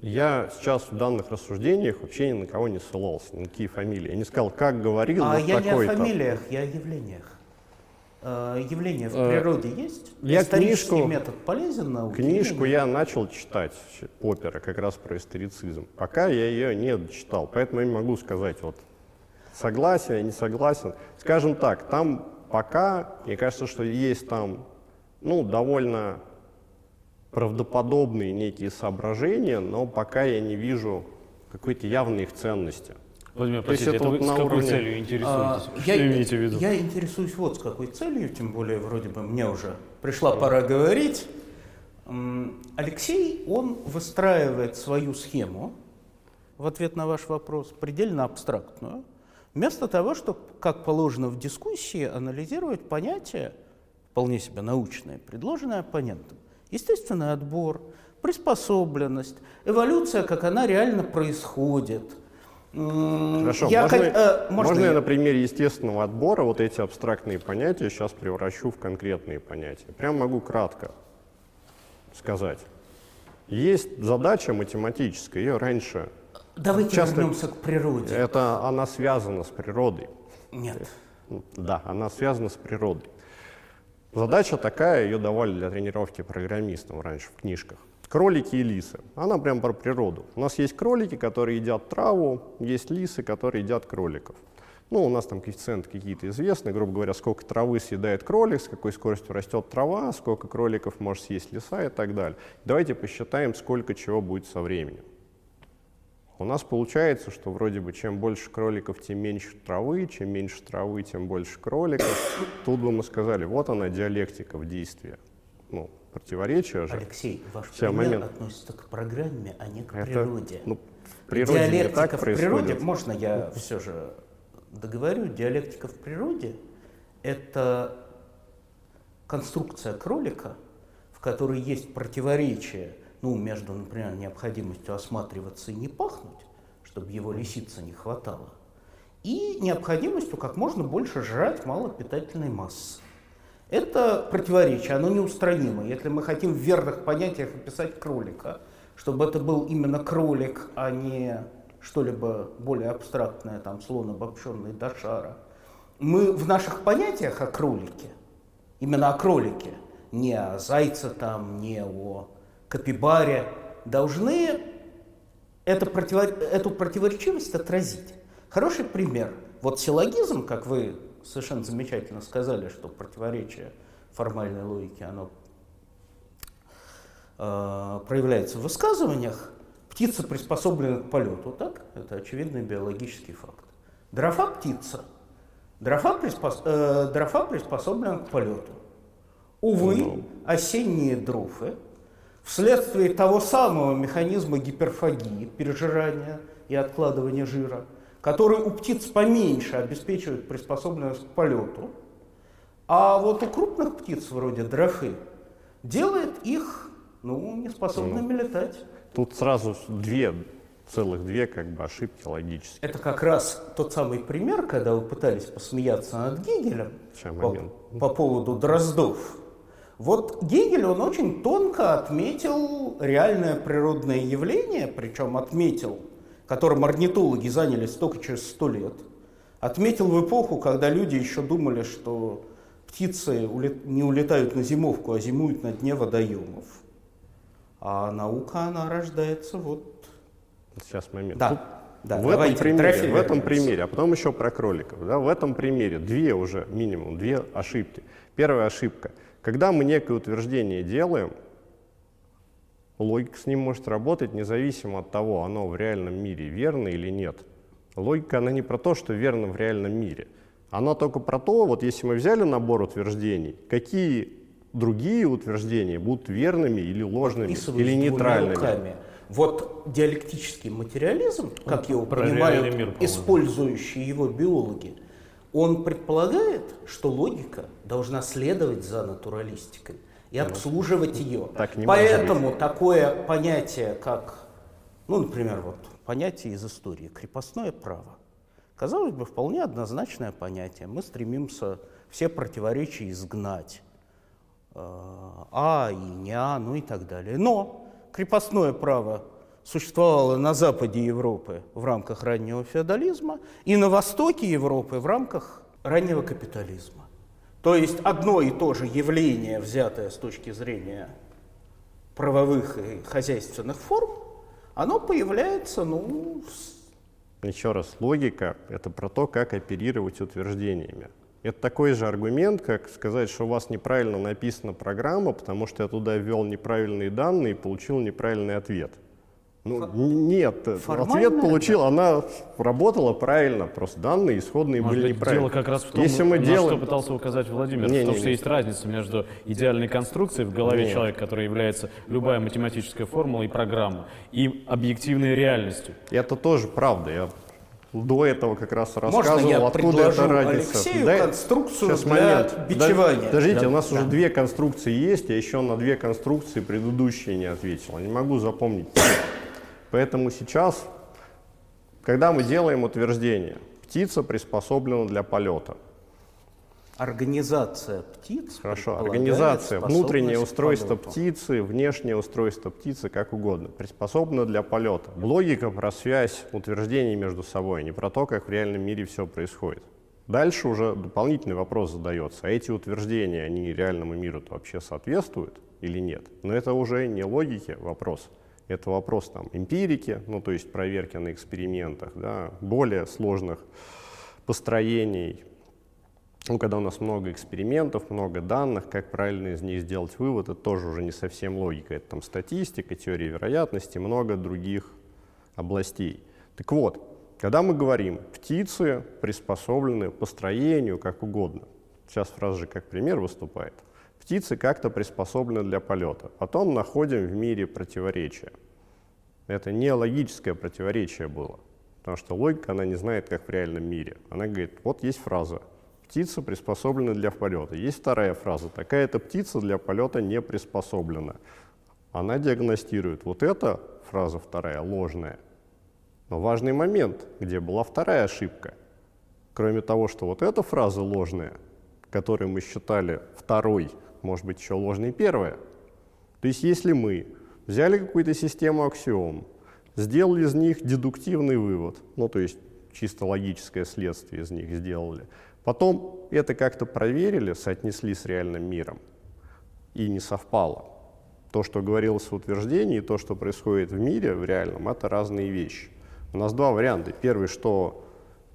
Я сейчас в данных рассуждениях вообще ни на кого не ссылался, ни на какие фамилии. Я не сказал, как говорил а вот я не о фамилиях, я о явлениях. Э, явления в Э, природе есть? я Исторический книжку- метод полезен науке? Книжку я начал читать Поппера как раз про историцизм. Пока я ее не дочитал, поэтому я не могу сказать, вот согласен, я не согласен. Скажем так, там пока, мне кажется, что есть там ну, довольно правдоподобные некие соображения, но пока я не вижу какой-то явной их ценности. Владимир, простите, это это вы вот с какой уровне- целью интересуетесь? А, Что имеете в виду? Я интересуюсь вот с какой целью, тем более вроде бы мне уже пришла пора говорить. Алексей, он выстраивает свою схему в ответ на ваш вопрос, предельно абстрактную, вместо того, чтобы, как положено в дискуссии, анализировать понятие, вполне себе научное, предложенное оппонентом. Естественный отбор, приспособленность, эволюция, как она реально происходит. Хорошо, я можно, э, можно можно я я? на примере естественного отбора вот эти абстрактные понятия сейчас превращу в конкретные понятия? Прям могу кратко сказать. Есть задача математическая, ее раньше, Давайте часто- вернемся к природе. это она связана с природой. Нет. Да, она связана с природой. Задача такая, ее давали для тренировки программистам раньше в книжках. Кролики и лисы. Она прям про природу. У нас есть кролики, которые едят траву, есть лисы, которые едят кроликов. Ну, у нас там коэффициенты какие-то известны, грубо говоря, сколько травы съедает кролик, с какой скоростью растет трава, сколько кроликов может съесть лиса и так далее. Давайте посчитаем, сколько чего будет со временем. У нас получается, что вроде бы чем больше кроликов, тем меньше травы, чем меньше травы, тем больше кроликов. Тут бы мы сказали, вот она диалектика в действии. Ну, противоречие же. Алексей, ваш Всё, пример момент. относится к программе, а не к Это, природе. ну, в природе не Диалектика так в природе, можно я все же договорю, диалектика в природе – это конструкция кролика, в которой есть противоречие ну, между, например, необходимостью осматриваться и не пахнуть, чтобы его лисица не хватало, и необходимостью как можно больше жрать малопитательной массы. Это противоречие, оно неустранимо. Если мы хотим в верных понятиях описать кролика, чтобы это был именно кролик, а не что-либо более абстрактное, там, слон обобщенный до шара, мы в наших понятиях о кролике, именно о кролике, не о зайце там, не о капибаре, должны это противор- эту противоречивость отразить. Хороший пример. Вот силлогизм, как вы совершенно замечательно сказали, что противоречие формальной логики, оно э, проявляется в высказываниях. Птица приспособлена к полету, так? Это очевидный биологический факт. Дрофа птица. Дрофа, приспос- э, дрофа приспособлена к полету. Увы, осенние дрофы вследствие того самого механизма гиперфагии, пережирания и откладывания жира, который у птиц поменьше обеспечивает приспособленность к полету, а вот у крупных птиц вроде дрофы делает их ну, неспособными летать. Тут сразу две, целых две как бы ошибки логические. Это как раз тот самый пример, когда вы пытались посмеяться над Гегелем Сейчас, по, момент. по поводу дроздов. Вот Гегель, он очень тонко отметил реальное природное явление, причем отметил, которым орнитологи занялись только через сто лет. Отметил в эпоху, когда люди еще думали, что птицы не улетают на зимовку, а зимуют на дне водоемов. А наука, она рождается вот Сейчас момент. Да. Тут Да, в этом примере, в этом примере, а потом еще про кроликов. Да, в этом примере две уже минимум, две ошибки. Первая ошибка. Когда мы некое утверждение делаем, логика с ним может работать независимо от того, оно в реальном мире верно или нет. Логика, она не про то, что верно в реальном мире. Она только про то, вот если мы взяли набор утверждений, какие другие утверждения будут верными или ложными, или нейтральными. Руками. Вот диалектический материализм, как его понимают мир, использующие его биологи, он предполагает, что логика должна следовать за натуралистикой и обслуживать ее. Так не Поэтому такое понятие, как, ну, например, вот понятие из истории крепостное право, казалось бы, вполне однозначное понятие. Мы стремимся все противоречия изгнать. Э, а и не а, ну и так далее. Но крепостное право существовало на западе Европы в рамках раннего феодализма и на востоке Европы в рамках раннего капитализма. То есть одно и то же явление, взятое с точки зрения правовых и хозяйственных форм, оно появляется, ну... Еще раз, логика — это про то, как оперировать утверждениями. Это такой же аргумент, как сказать, что у вас неправильно написана программа, потому что я туда ввел неправильные данные и получил неправильный ответ. Ну, Ф... нет, Формально ответ получил, она работала правильно, просто данные исходные Может были неправильные. Дело как раз в том, Если мы на делаем... что пытался указать Владимир, не, в том, не, что не. есть разница между идеальной конструкцией в голове Нет. человека, которая является любая математическая формула и программа, и объективной реальностью. Это тоже правда. Я до этого как раз рассказывал, я откуда это разница. Алексею да, конструкцию сейчас для момент. бичевания. Подождите, да, у нас да. уже две конструкции есть, я еще на две конструкции предыдущие не ответил. Я не могу запомнить. Поэтому сейчас, когда мы делаем утверждение, птица приспособлена для полета – Организация птиц. Хорошо, организация, внутреннее устройство птицы, внешнее устройство птицы, как угодно, приспособлено для полета. Логика про связь утверждений между собой, не про то, как в реальном мире все происходит. Дальше уже дополнительный вопрос задается. А эти утверждения, они реальному миру вообще соответствуют или нет? Но это уже не логики вопрос. Это вопрос там, эмпирики, ну то есть проверки на экспериментах, да, более сложных построений, ну, когда у нас много экспериментов, много данных, как правильно из них сделать вывод, это тоже уже не совсем логика. Это там статистика, теория вероятности, много других областей. Так вот, когда мы говорим, птицы приспособлены по строению, как угодно. Сейчас фраза же как пример выступает. Птицы как-то приспособлены для полета. Потом находим в мире противоречия. Это не логическое противоречие было. Потому что логика, она не знает, как в реальном мире. Она говорит, вот есть фраза, птица приспособлена для полета. Есть вторая фраза. Такая-то птица для полета не приспособлена. Она диагностирует. Вот эта фраза вторая ложная. Но важный момент, где была вторая ошибка. Кроме того, что вот эта фраза ложная, которую мы считали второй, может быть еще ложной первая. То есть если мы взяли какую-то систему аксиом, сделали из них дедуктивный вывод, ну то есть чисто логическое следствие из них сделали, Потом это как-то проверили, соотнесли с реальным миром, и не совпало. То, что говорилось в утверждении, и то, что происходит в мире, в реальном, это разные вещи. У нас два варианта. Первый, что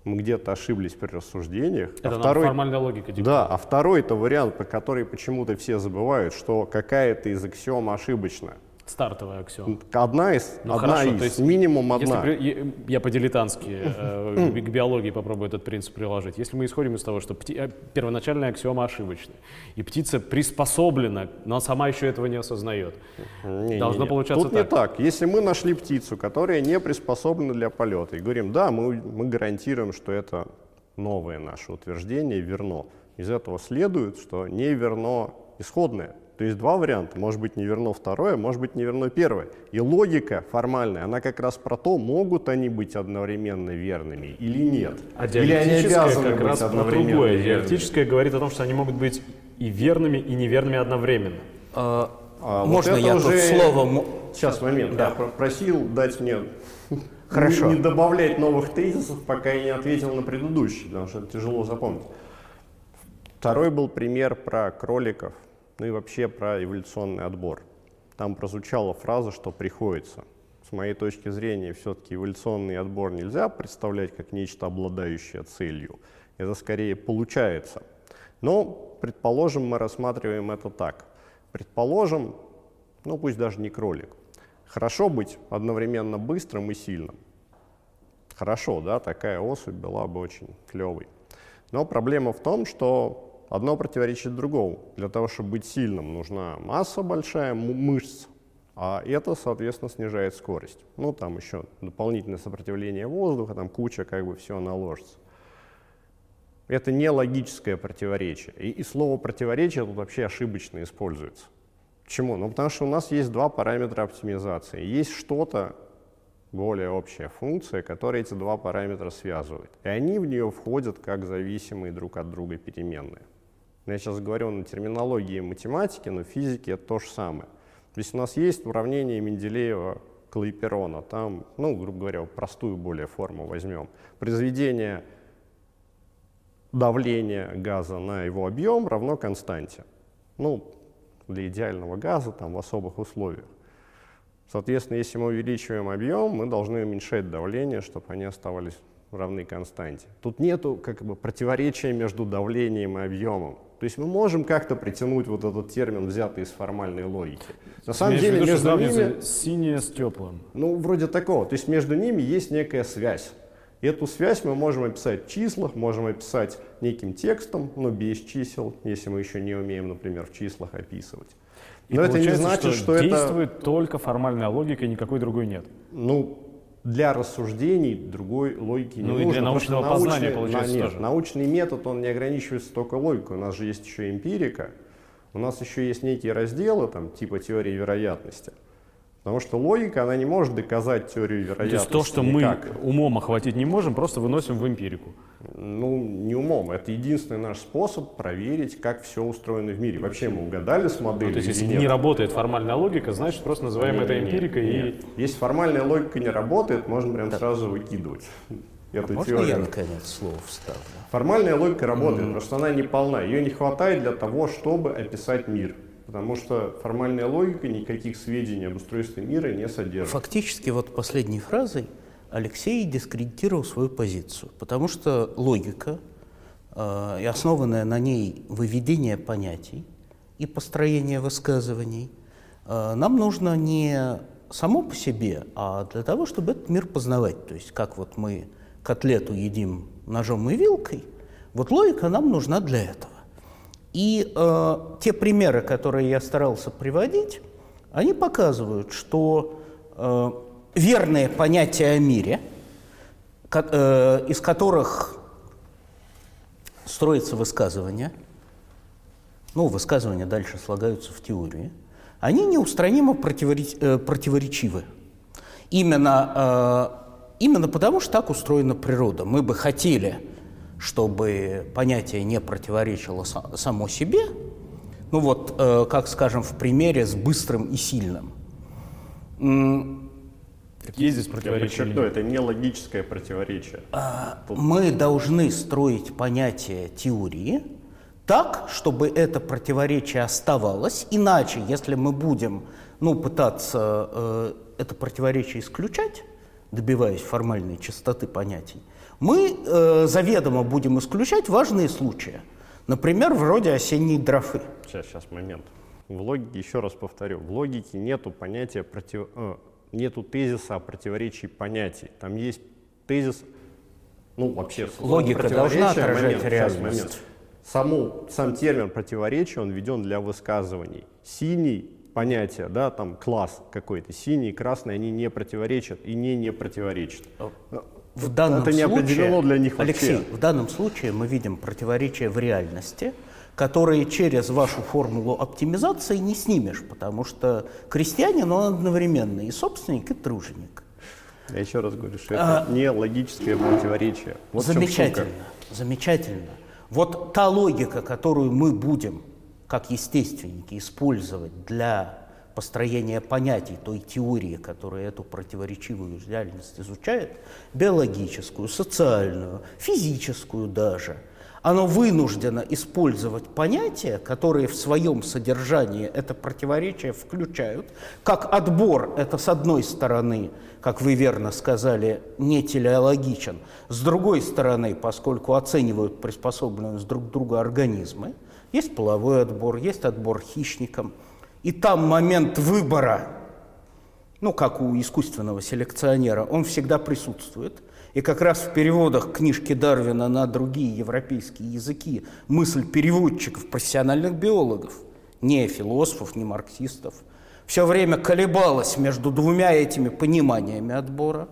мы где-то ошиблись при рассуждениях. Это а второй, формальная логика. Диктует. Да, а второй это вариант, по который почему-то все забывают, что какая-то из аксиом ошибочна. Стартовая аксиома. Одна из, ну, одна хорошо, из, есть, минимум одна. Если, я по-дилетантски э, <laughs> к биологии попробую этот принцип приложить. Если мы исходим из того, что пти, э, первоначальная аксиома ошибочная, и птица приспособлена, но сама еще этого не осознает, не, должно не, получаться Тут так. не так. Если мы нашли птицу, которая не приспособлена для полета, и говорим, да, мы, мы гарантируем, что это новое наше утверждение верно, из этого следует, что не верно исходное. То есть два варианта. Может быть, не верно второе, может быть, не верно первое. И логика формальная, она как раз про то, могут они быть одновременно верными или нет. А или они обязаны как быть раз одновременно про другое. Диалектическое говорит о том, что они могут быть и верными, и неверными одновременно. А, а, Можно вот я уже... тут слово... Сейчас, момент. Да. Я просил дать мне <laughs> Хорошо. не добавлять новых тезисов, пока я не ответил на предыдущий, потому что это тяжело запомнить. Второй был пример про кроликов ну и вообще про эволюционный отбор. Там прозвучала фраза, что приходится. с моей точки зрения, все-таки эволюционный отбор нельзя представлять как нечто обладающее целью. Это скорее получается. Но, предположим, мы рассматриваем это так. Предположим, ну пусть даже не кролик. Хорошо быть одновременно быстрым и сильным. Хорошо, да, такая особь была бы очень клевой. Но проблема в том, что одно противоречит другому. Для того, чтобы быть сильным, нужна масса большая мышц, а это, соответственно, снижает скорость. Ну, там еще дополнительное сопротивление воздуха, там куча, как бы все наложится. Это не логическое противоречие. И, и слово противоречие тут вообще ошибочно используется. Почему? Ну, потому что у нас есть два параметра оптимизации. Есть что-то, более общая функция, которая эти два параметра связывает. И они в нее входят как зависимые друг от друга переменные. Я сейчас говорю на терминологии математики, но в физике это то же самое. То есть у нас есть уравнение Менделеева Клейперона, там, ну, грубо говоря, простую более форму возьмем. Произведение давления газа на его объем равно константе. Ну, для идеального газа там в особых условиях. Соответственно, если мы увеличиваем объем, мы должны уменьшать давление, чтобы они оставались равны константе. Тут нету как бы противоречия между давлением и объемом. То есть мы можем как-то притянуть вот этот термин, взятый из формальной логики. На самом деле между ними... Синее с теплым. Ну, вроде такого. То есть между ними есть некая связь. И эту связь мы можем описать в числах, можем описать неким текстом, но без чисел, если мы еще не умеем, например, в числах описывать. И но это не значит, что, что действует это... только формальная логика, и никакой другой нет. Ну, для рассуждений другой логики ну, не нужно. и для научного научный, познания, получается, нет, тоже. Научный метод, он не ограничивается только логикой. У нас же есть еще эмпирика, у нас еще есть некие разделы, там, типа теории вероятности. Потому что логика, она не может доказать теорию вероятности. То есть то, что никак. мы умом охватить не можем, просто выносим в эмпирику. Ну, не умом. Это единственный наш способ проверить, как все устроено в мире. Вообще мы угадали с моделью. Ну, то есть, если нет? не работает формальная логика, значит, просто называем нет, это эмпирикой. Нет. И... Если формальная логика не работает, можно прям так. сразу выкидывать. Эту а можно теорию. я наконец слово вставлю? Формальная логика работает, mm-hmm. просто она не полна. Ее не хватает для того, чтобы описать мир потому что формальная логика никаких сведений об устройстве мира не содержит. Фактически вот последней фразой Алексей дискредитировал свою позицию, потому что логика э, и основанное на ней выведение понятий и построение высказываний э, нам нужно не само по себе, а для того, чтобы этот мир познавать. То есть как вот мы котлету едим ножом и вилкой, вот логика нам нужна для этого. И э, те примеры, которые я старался приводить, они показывают, что э, верные понятия о мире, ко, э, из которых строится высказывание, ну, высказывания дальше слагаются в теории, они неустранимо противореч, э, противоречивы. Именно, э, именно потому, что так устроена природа. Мы бы хотели чтобы понятие не противоречило само себе, ну вот, э, как скажем, в примере с быстрым и сильным. Какие здесь противоречия? Подчеркну, это не логическое противоречие. А, мы должны строить понятие теории так, чтобы это противоречие оставалось. Иначе, если мы будем ну, пытаться э, это противоречие исключать, добиваясь формальной чистоты понятий, мы э, заведомо будем исключать важные случаи. Например, вроде осенней дрофы. Сейчас, сейчас, момент. В логике, еще раз повторю, в логике нету понятия против, э, нету тезиса о противоречии понятий. Там есть тезис, ну вообще логика должна отражать момент, реальность. Сейчас, момент. Саму, сам термин противоречия, он введен для высказываний. Синий понятие, да, там класс какой-то, синий, красный, они не противоречат и не не противоречат в данном это не случае, определено для них Алексей, в данном случае мы видим противоречия в реальности, которые через вашу формулу оптимизации не снимешь, потому что крестьянин, он одновременно и собственник, и труженик. Я еще раз говорю, что это а, не логическое противоречие. Вот замечательно, замечательно. Вот та логика, которую мы будем, как естественники, использовать для построения понятий той теории, которая эту противоречивую реальность изучает, биологическую, социальную, физическую даже, оно вынуждено использовать понятия, которые в своем содержании это противоречие включают, как отбор, это с одной стороны, как вы верно сказали, не телеологичен, с другой стороны, поскольку оценивают приспособленность друг к другу организмы, есть половой отбор, есть отбор хищникам, и там момент выбора, ну, как у искусственного селекционера, он всегда присутствует – и как раз в переводах книжки Дарвина на другие европейские языки мысль переводчиков, профессиональных биологов, не философов, не марксистов, все время колебалась между двумя этими пониманиями отбора.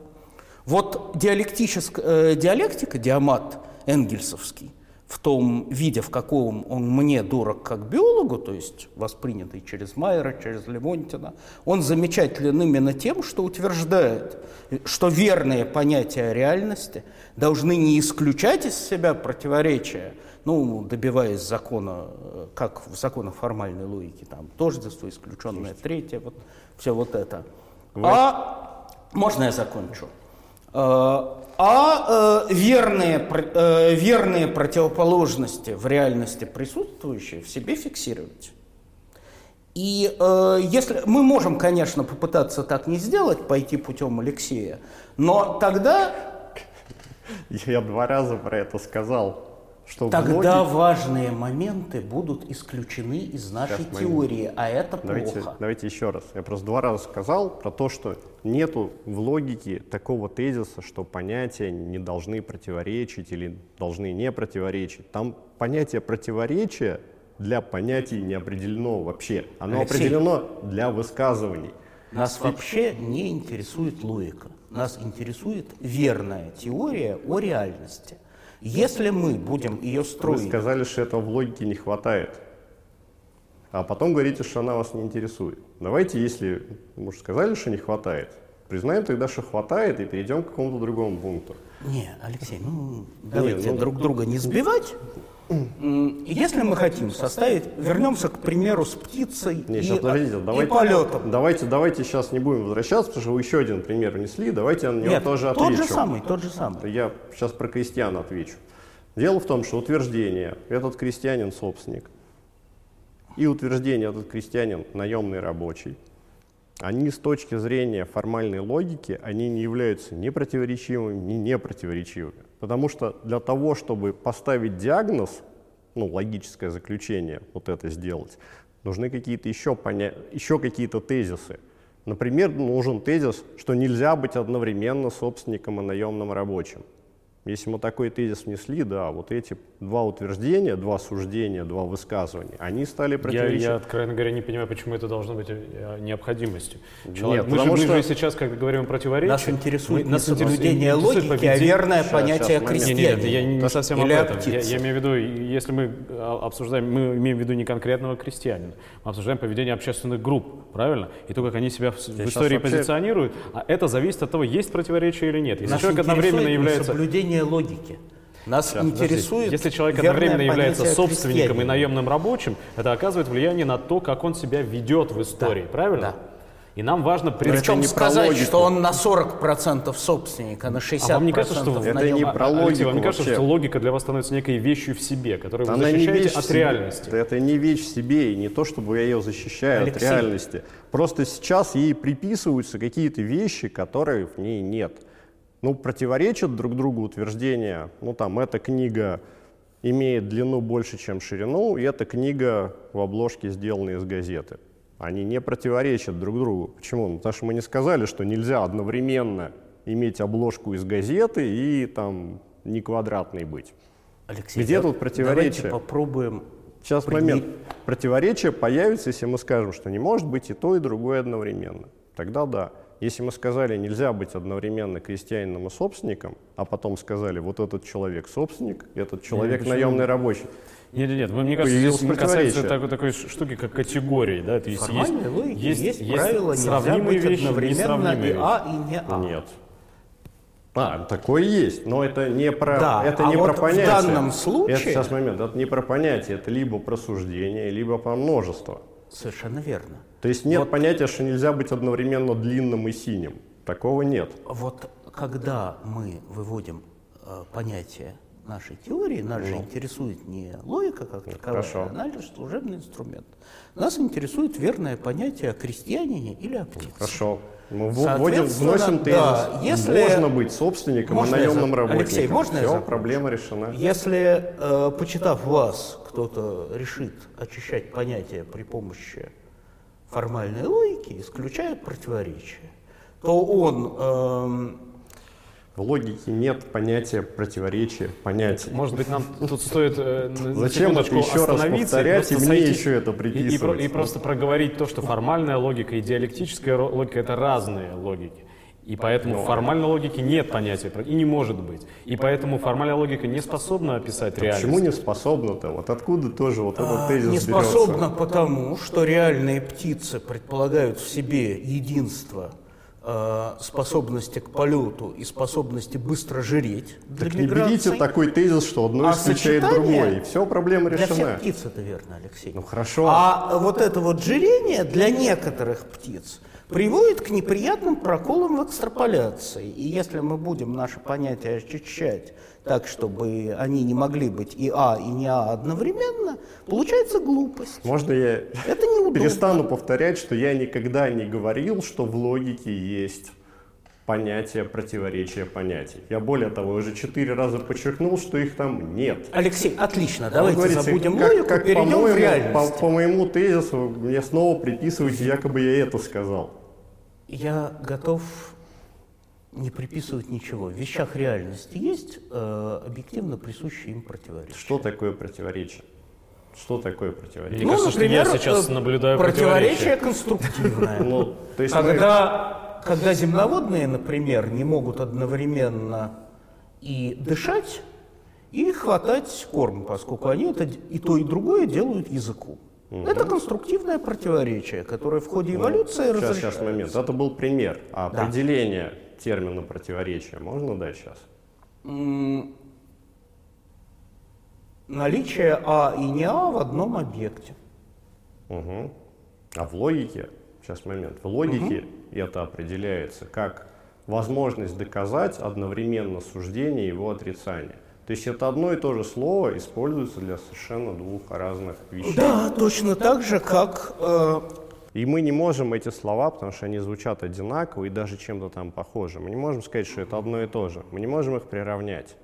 Вот диалектическая, э, диалектика, диамат энгельсовский – в том виде, в каком он мне дорог как биологу, то есть воспринятый через Майера, через Левонтина, он замечателен именно тем, что утверждает, что верные понятия реальности должны не исключать из себя противоречия, ну, добиваясь закона, как в законах формальной логики, там, тождество, исключенное третье, вот все вот это. А, можно я закончу? А, э, верные, э, верные противоположности в реальности присутствующие в себе фиксировать. И э, если мы можем, конечно, попытаться так не сделать, пойти путем Алексея, но тогда... Я два раза про это сказал. Что Тогда логике... важные моменты будут исключены из нашей Сейчас теории, момент. а это давайте, плохо. Давайте еще раз. Я просто два раза сказал про то, что нету в логике такого тезиса, что понятия не должны противоречить или должны не противоречить. Там понятие противоречия для понятий не определено вообще. Оно Алексей, определено для высказываний. Нас вообще не интересует логика. Нас интересует верная теория о реальности. Если мы будем ее строить... Вы сказали, что этого в логике не хватает. А потом говорите, что она вас не интересует. Давайте, если мы уже сказали, что не хватает, признаем тогда, что хватает, и перейдем к какому-то другому пункту. Не, Алексей, ну давайте ну, друг друга не сбивать. Если мы хотим составить, вернемся к примеру с птицей не, и, сейчас, подождите, давайте, и полетом. Давайте, давайте сейчас не будем возвращаться, потому что вы еще один пример внесли, давайте я на него Нет, тоже отвечу. тот же самый, тот же самый. Я сейчас про крестьян отвечу. Дело в том, что утверждение, этот крестьянин собственник, и утверждение, этот крестьянин наемный рабочий, они с точки зрения формальной логики, они не являются ни противоречивыми, ни непротиворечивыми. Потому что для того, чтобы поставить диагноз, ну, логическое заключение, вот это сделать, нужны какие-то еще, поня... еще какие-то тезисы. Например, нужен тезис, что нельзя быть одновременно собственником и наемным рабочим. Если мы такой тезис внесли, да, вот эти два утверждения, два суждения, два высказывания, они стали противоречить. Я, я, откровенно говоря, не понимаю, почему это должно быть э, необходимостью. Человек, Нет, мы, же, что мы же сейчас, как говорим, противоречие. Нас интересует мы, не соблюдение логики, победить. а верное сейчас, понятие крестьянина. Нет, нет, я не, не совсем об этом. Я, я имею в виду, если мы а, обсуждаем, мы имеем в виду не конкретного крестьянина, мы обсуждаем поведение общественных групп, правильно? И то, как они себя в, в истории вообще... позиционируют, а это зависит от того, есть противоречие или нет. Если Нас человек одновременно является... соблюдение логики. Нас Сейчас, интересует. Если человек одновременно является собственником и наемным рабочим, это оказывает влияние на то, как он себя ведет в истории, да, правильно? Да. И нам важно Причем не сказать, что он на 40% собственник, а на 60% а вам не кажется, что это не про логику Алексей, вам не кажется, вообще. что логика для вас становится некой вещью в себе, которую вы Она защищаете от реальности? Это не вещь в себе, и не то, чтобы я ее защищаю Алексей. от реальности. Просто сейчас ей приписываются какие-то вещи, которые в ней нет ну, противоречат друг другу утверждения, ну, там, эта книга имеет длину больше, чем ширину, и эта книга в обложке сделана из газеты. Они не противоречат друг другу. Почему? Ну, потому что мы не сказали, что нельзя одновременно иметь обложку из газеты и там не квадратный быть. Алексей, Где тут противоречие? Давайте попробуем Сейчас при... момент. Противоречие появится, если мы скажем, что не может быть и то, и другое одновременно. Тогда да. Если мы сказали, нельзя быть одновременно крестьянином и собственником, а потом сказали, вот этот человек собственник, этот человек наемный рабочий. Нет, нет, нет. Мне кажется, здесь мы касаемся такой, такой штуки, как категории. Да? То есть есть, есть, есть, есть правила, сравнимые вещи, одновременно и А, и не А. Нет. А, такое есть, но это не про, да, это а не вот про понятие. В данном случае... Это сейчас момент, это не про понятие, это либо про суждение, либо про множество. Совершенно верно. То есть нет вот, понятия, что нельзя быть одновременно длинным и синим. Такого нет. Вот когда мы выводим э, понятие нашей теории. Нас же интересует не логика как таковая, Хорошо. а наш служебный инструмент. Нас интересует верное понятие о крестьянине или о птице. Хорошо. Мы вводим, вносим тезис. да, если- Можно быть собственником Можно и я наемным за- работником. Алексей, можно я Все, проблема решена. Если, э, почитав вас, кто-то решит очищать понятие при помощи формальной логики, исключает противоречие, то он эм, В логике нет понятия противоречия понятий. Может быть, нам тут стоит э, Зачем это еще раз повторять и мне еще это и- и, про- приписывать? и просто проговорить то, что формальная логика и диалектическая логика — это разные логики. И поэтому в формальной логике нет понятия, и не может быть. И поэтому формальная логика не способна описать реальность. Почему не способна-то? Вот откуда тоже вот этот тезис А, не берется? способна потому, что реальные птицы предполагают в себе единство способности к полету и способности быстро жреть для Так не миграции. берите такой тезис, что одно А исключает другое, и все, проблема Для решена. всех птиц это верно, Алексей. Ну хорошо. А вот это вот жирение для некоторых птиц приводит к неприятным проколам в экстраполяции. И если мы будем наши понятия очищать так, чтобы они не могли быть и А, и не А одновременно, получается глупость. Можно я Это неудобно. перестану повторять, что я никогда не говорил, что в логике есть понятие противоречия понятий. Я более того уже четыре раза подчеркнул, что их там нет. Алексей, отлично, Вы давайте говорите, забудем как, логику, как перейдем в по-моему, реальность. По, по моему тезису мне снова приписываете, якобы я это сказал. Я готов не приписывать ничего. В вещах реальности есть э, объективно присущие им противоречия. Что такое противоречие? Что такое противоречие? Мне кажется, что я сейчас э, наблюдаю противоречие противоречие. конструктивное. Ну, Когда, когда земноводные, например, не могут одновременно и дышать, и хватать корм, поскольку они это и то, и другое делают языку. Это конструктивное противоречие, которое в ходе эволюции Сейчас, разрешается. сейчас, момент. Это был пример. А Да. определение термина противоречия можно дать сейчас? М, Наличие А и не А в одном объекте. Угу. А в логике, сейчас момент, в логике это определяется как возможность доказать одновременно суждение и его отрицание. То есть это одно и то же слово используется для совершенно двух разных вещей. Да, точно так же, как э, И мы не можем эти слова, потому что они звучат одинаково и даже чем-то там похожи, мы не можем сказать, что это одно и то же. Мы не можем их приравнять.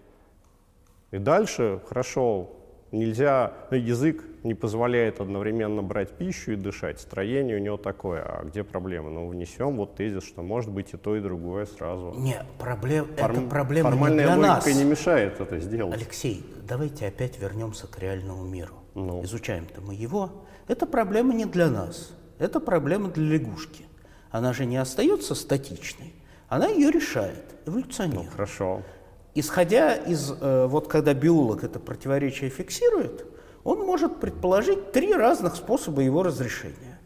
И дальше, хорошо, нельзя, ну, язык не позволяет одновременно брать пищу и дышать. Строение у него такое. А где проблема? Ну, внесем вот тезис, что может быть и то, и другое сразу. не, проблем, это Форм- проблема не Формальная для логика нас. не мешает это сделать. Алексей, давайте опять вернемся к реальному миру. Ну. Изучаем-то мы его. Это проблема не для нас. Это проблема для лягушки. Она же не остается статичной. Она ее решает, эволюционирует. Ну, Хорошо. Исходя из, э, вот когда биолог это противоречие фиксирует, он может предположить три разных способа его разрешения.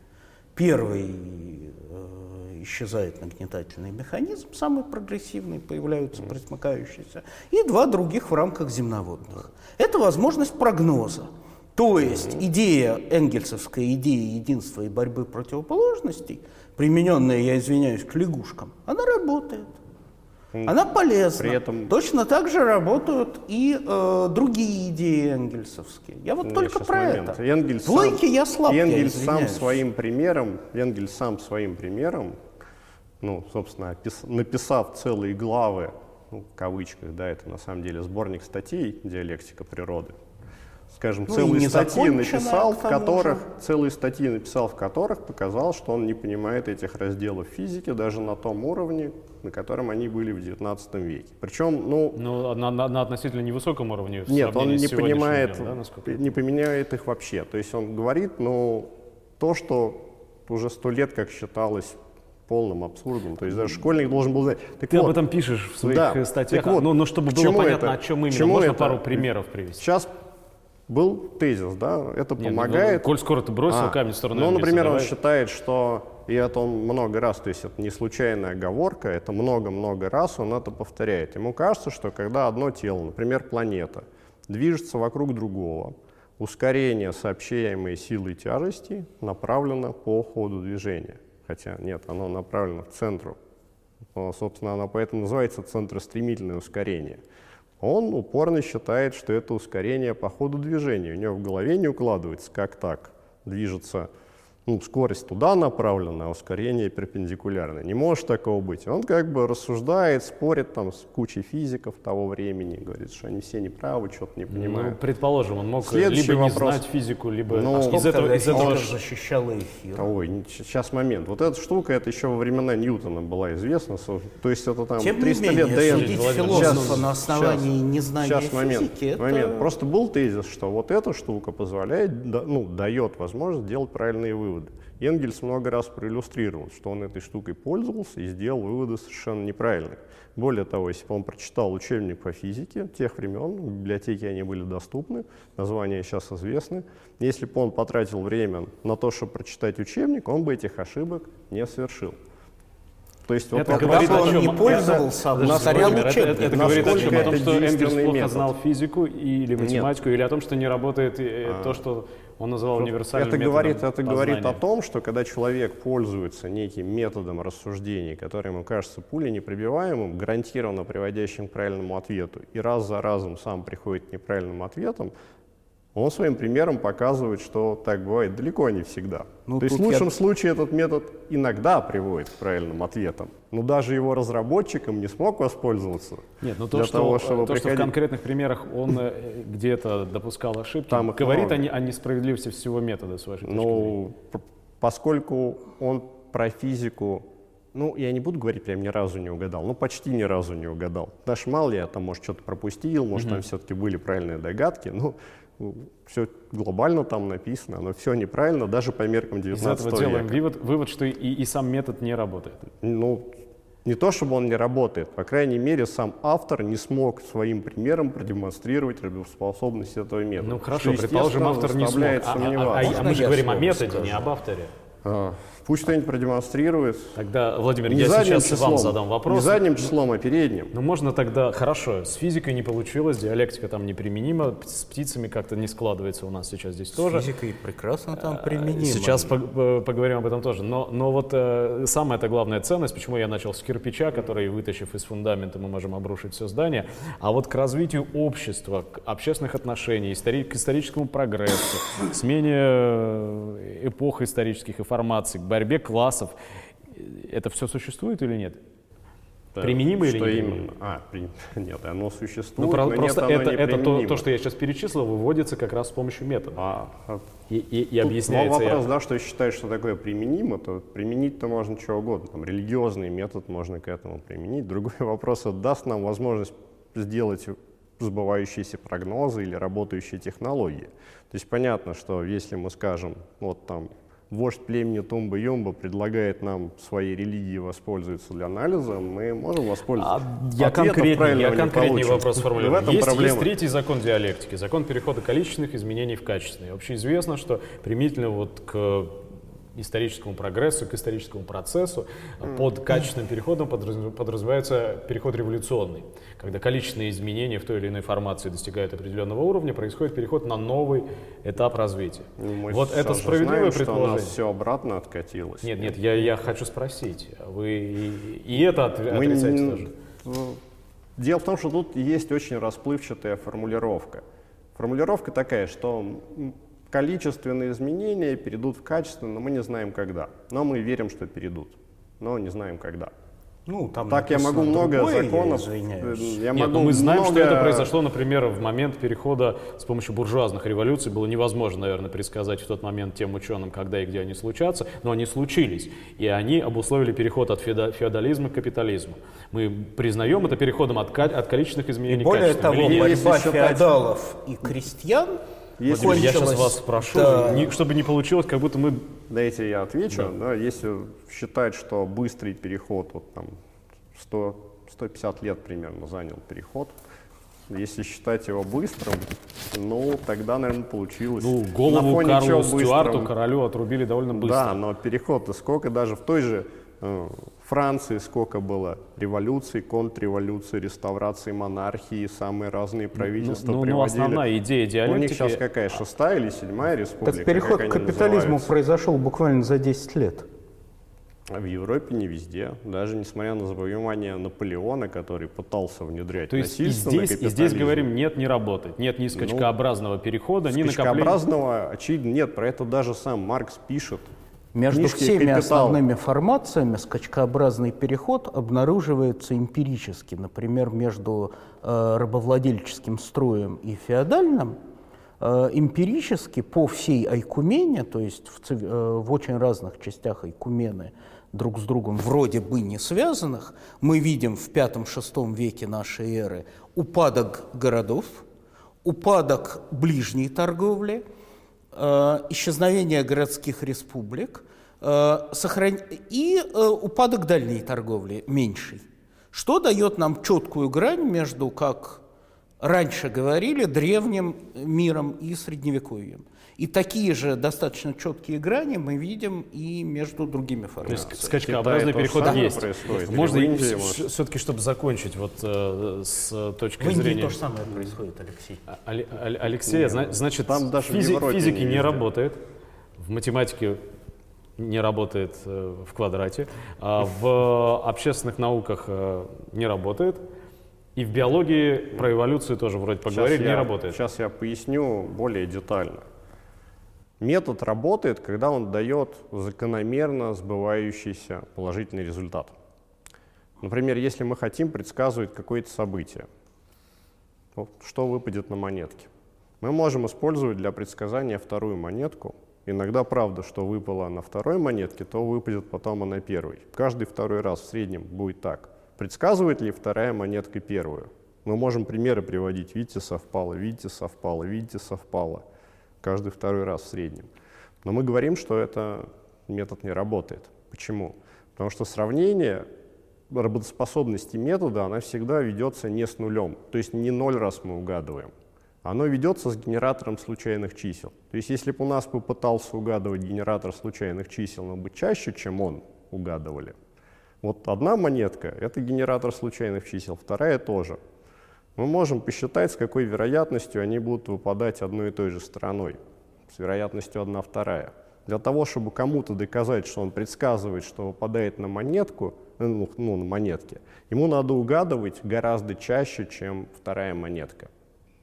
Первый э, исчезает нагнетательный механизм, самый прогрессивный, появляются пресмыкающиеся, и два других в рамках земноводных. Это возможность прогноза. То есть идея, энгельсовская идея единства и борьбы противоположностей, примененная, я извиняюсь, к лягушкам, она работает. Она полезна. При этом- Точно так же работают и э, другие идеи энгельсовские. Я вот Ну, только про момент. это. Энгельс логике сам- я слаб, я Энгельс сам извиняюсь. своим примером, Энгельс сам своим примером, ну, собственно, опис- написав целые главы, ну, в кавычках, да, это на самом деле сборник статей «Диалектика природы», скажем, Ну, целые статьи написал, в которых, же. целые статьи написал, в которых показал, что он не понимает этих разделов физики даже на том уровне, на котором они были в XIX веке. Причем, ну, Ну, на, на- на относительно невысоком уровне. в нет, он не понимает, днем, да, насколько? не поменяет их вообще. То есть он говорит, ну, то, что уже сто лет как считалось полным абсурдом. То есть даже школьник должен был знать. Так Ты вот, об этом пишешь в своих да, э, статьях. вот, ну, ну, чтобы было понятно, это? о чем именно. Можно это? пару примеров привести? Сейчас был тезис, да, это Не, ну, помогает. коль скоро ты бросил А, камень в сторону Ну, например, он считает, что, и это он много раз, то есть это не случайная оговорка, это много-много раз он это повторяет. Ему кажется, что когда одно тело, например, планета, движется вокруг другого, ускорение сообщаемой силой тяжести направлено по ходу движения. Хотя нет, оно направлено к центру. Но, собственно, оно поэтому называется центростремительное ускорение. Он упорно считает, что это ускорение по ходу движения. У него в голове не укладывается, как так движется ну, скорость туда направлена, а ускорение перпендикулярное. Не может такого быть. Он как бы рассуждает, спорит там с кучей физиков того времени, говорит, что они все неправы, что-то не понимают. Ну, предположим, он мог Следующий либо не вопрос. знать физику, либо Ну, из Сколько этого, из этого защищала эфир. Ой, не- сейчас момент. Вот эта штука, это еще во времена Ньютона была известна. То есть это там Тем не 300 менее, лет до судить философа Сейчас- на основании незнания Сейчас момент, физики, это... момент. Просто был тезис, что вот эта штука позволяет, да- ну, дает возможность делать правильные выводы. Энгельс много раз проиллюстрировал, что он этой штукой пользовался и сделал выводы совершенно неправильные. Более того, если бы он прочитал учебник по физике тех времен, в библиотеке они были доступны, названия сейчас известны, если бы он потратил время на то, чтобы прочитать учебник, он бы этих ошибок не совершил. То есть вот Это говорит бы о он чем? не Это- пользовался, а Подожди, повторял Владимир, это, учебник. это- это говорит о чем? О том, это что Энгельс плохо метод? знал физику или математику, или о том, что не работает э, то, что он называл универсальным Это говорит, это говорит о познания. том, что когда человек пользуется неким методом рассуждений, который ему кажется пулей непробиваемым, гарантированно приводящим к правильному ответу, и раз за разом сам приходит к неправильным ответам, он своим примером показывает, что так бывает далеко не всегда. Ну, То есть в тут я- лучшем случае этот метод иногда приводит к правильным ответам, но даже его разработчикам не смог воспользоваться. Нет, ну то, для что, того, чтобы то, что в приходить- конкретных примерах он э, где-то допускал ошибки, Там говорит много. о, о несправедливости всего метода, с вашей точки зрения. Ну, поскольку он про физику, ну, я не буду говорить, прям ни разу не угадал, ну, почти ни разу не угадал. Даже мало я там, может, что-то пропустил, может, там все-таки были правильные догадки, ну, все глобально там написано, но все неправильно, даже по меркам Из 19 этого делаем века. вывод, вывод что и, и сам метод не работает. Ну, не то, чтобы он не работает, по крайней мере, сам автор не смог своим примером продемонстрировать работоспособность этого метода. Ну хорошо, что, предположим, автор не смог. А, а- а- сомневаться. а мы же говорим о методе, не об авторе. А, Пусть кто-нибудь продемонстрирует. Тогда, Владимир, Не я сейчас числом, вам задам вопрос. Не задним числом, а передним. Ну, можно тогда, хорошо, с физикой не получилось, диалектика там неприменима, с птицами как-то не складывается у нас сейчас здесь тоже. Физика прекрасно там применима. Сейчас э, поговорим об этом тоже. Но, но вот э, самая это главная ценность, почему я начал с кирпича, который, вытащив из фундамента, мы можем обрушить все здание, а вот к развитию общества, к общественных отношений, истори- к историческому прогрессу, к смене э, эпох исторических и формаций, к борьбе классов, это все существует или нет? Применимо или что не именно? применимо? А, при- <laughs> нет, оно существует, Ну, про- но просто нет, это, это то, то, что я сейчас перечислил, выводится как раз с помощью метода. А, а И, и- и тут объясняется. я- вопрос, да, что считаешь, что такое применимо, то применить-то можно чего угодно. Там, религиозный метод можно к этому применить. Другой <laughs> вопрос, это даст нам возможность сделать сбывающиеся прогнозы или работающие технологии. То есть понятно, что если мы скажем, вот там вождь племени Тумба-Юмба предлагает нам своей религии воспользоваться для анализа, мы можем воспользоваться. А я правильного я получим. вопрос В формулирую. этом Есть, проблема. есть третий закон диалектики, закон перехода количественных изменений в качественные. Общеизвестно, что применительно вот к историческому прогрессу, к историческому процессу, под качественным переходом подраз- подразумевается переход революционный. Когда количественные изменения в той или иной формации достигают определенного уровня, происходит переход на новый этап развития. Ну, мы вот это справедливое знаем, что у предположение? нас все обратно откатилось. Нет, нет, я, я хочу спросить. Вы и, и это от- Мы отрицаете не- тоже? Дело в том, что тут есть очень расплывчатая формулировка. Формулировка такая, что количественные изменения перейдут в качественные, но мы не знаем когда. Но мы верим, что перейдут, но не знаем когда. Ну, там Так я могу много другое, законов, Я э, я Нет, могу мы знаем, что много- это произошло, например, в момент перехода с помощью буржуазных революций. Было невозможно, наверное, предсказать в тот момент тем ученым, когда и где они случатся, но они случились. И они обусловили переход от феода- феодализма к капитализму. Мы признаем это переходом от, от количественных изменений к Более того, борьба феодалов и крестьян Если Владимир, я сейчас вас спрошу, Да. не- чтобы не получилось, как будто мы... Дайте я отвечу. Да, если считать, что быстрый переход, вот там 100, 150 лет примерно занял переход, если считать его быстрым, ну, тогда, наверное, получилось. Ну, На голову фоне Карлу чего Стюарту, быстрым? королю, отрубили довольно быстро. Да, но переход-то сколько даже в той же Франции сколько было революций, контрреволюций, реставрации монархии, самые разные правительства ну, ну, приводили. основная идея У них диалектики... сейчас какая, шестая или седьмая республика? Так переход к капитализму называются? произошел буквально за 10 лет. А в Европе не везде, даже несмотря на завоевание Наполеона, который пытался внедрять То есть и здесь, и здесь говорим, нет, не работает, нет ни скачкообразного ну, перехода, ни накопления. Скачкообразного, очевидно, нет, про это даже сам Маркс пишет. Между всеми «Капитал». основными формациями скачкообразный переход обнаруживается эмпирически. Например, между э, рабовладельческим строем и феодальным э, эмпирически по всей Айкумене, то есть в, э, в очень разных частях Айкумены, друг с другом вроде бы не связанных, мы видим в V-VI веке нашей эры упадок городов, упадок ближней торговли, исчезновение городских республик э, и э, упадок дальней торговли меньший, что дает нам четкую грань между, как раньше говорили, древним миром и средневековьем. И такие же достаточно четкие грани мы видим и между другими формациями. То есть скачкообразный переход есть. Происходит. Можно Индии, все-таки, чтобы закончить вот э, с точки в зрения... то же самое происходит, Алексей. А, Алексей, Нет, значит, там даже физи физики не, не работает, в математике не работает э, в квадрате, а в общественных науках э, не работает, и в биологии про эволюцию тоже вроде поговорили, не работает. Сейчас я поясню более детально. Метод работает, когда он дает закономерно сбывающийся положительный результат. Например, если мы хотим предсказывать какое-то событие, что выпадет на монетке, мы можем использовать для предсказания вторую монетку. Иногда правда, что выпало на второй монетке, то выпадет потом и на первой. Каждый второй раз в среднем будет так. Предсказывает ли вторая монетка первую? Мы можем примеры приводить. Видите, совпало, видите, совпало, видите, совпало каждый второй раз в среднем. Но мы говорим, что это метод не работает. Почему? Потому что сравнение работоспособности метода, она всегда ведется не с нулем. То есть не ноль раз мы угадываем. Оно ведется с генератором случайных чисел. То есть если бы у нас попытался угадывать генератор случайных чисел, мы бы чаще, чем он, угадывали. Вот одна монетка — это генератор случайных чисел, вторая тоже — мы можем посчитать, с какой вероятностью они будут выпадать одной и той же стороной, с вероятностью одна вторая. Для того, чтобы кому-то доказать, что он предсказывает, что выпадает на монетку, ну, ну, на монетке, ему надо угадывать гораздо чаще, чем вторая монетка.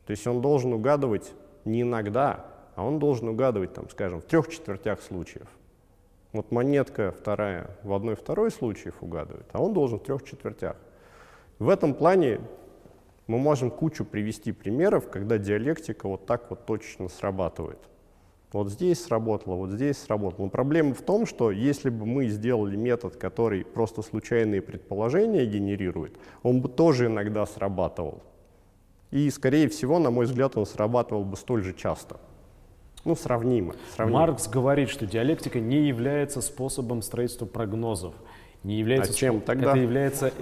То есть он должен угадывать не иногда, а он должен угадывать, там, скажем, в трех четвертях случаев. Вот монетка вторая в одной второй случаев угадывает, а он должен в трех четвертях. В этом плане мы можем кучу привести примеров, когда диалектика вот так вот точно срабатывает. Вот здесь сработало, вот здесь сработало. Но проблема в том, что если бы мы сделали метод, который просто случайные предположения генерирует, он бы тоже иногда срабатывал. И, скорее всего, на мой взгляд, он срабатывал бы столь же часто. Ну, сравнимо. сравнимо. Маркс говорит, что диалектика не является способом строительства прогнозов не является, а чем тогда? Это является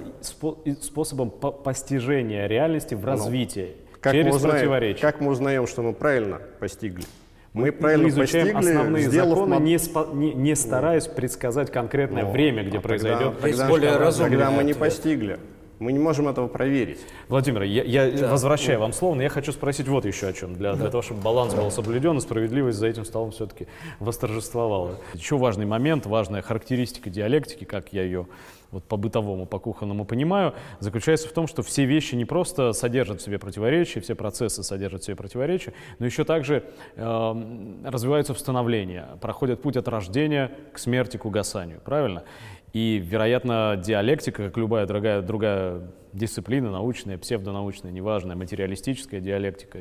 способом постижения реальности в ну, развитии ну, как через мы узнаем, противоречие. Как мы узнаем, что мы правильно постигли? Мы, мы правильно изучаем постигли, основные законы, мод... не, спо, не, не стараясь предсказать конкретное ну, время, где а произойдет. Тогда, тогда, более тогда мы не постигли. Мы не можем этого проверить. Владимир, я, я да. возвращаю вам слово, но я хочу спросить вот еще о чем. Для, да. для того, чтобы баланс был соблюден и справедливость за этим столом все-таки восторжествовала. Еще важный момент, важная характеристика диалектики, как я ее вот по бытовому, по кухонному понимаю, заключается в том, что все вещи не просто содержат в себе противоречия, все процессы содержат в себе противоречия, но еще также э, развиваются в становление, проходят путь от рождения к смерти, к угасанию, правильно? И, вероятно, диалектика, как любая другая, другая дисциплина, научная, псевдонаучная, неважная, материалистическая диалектика,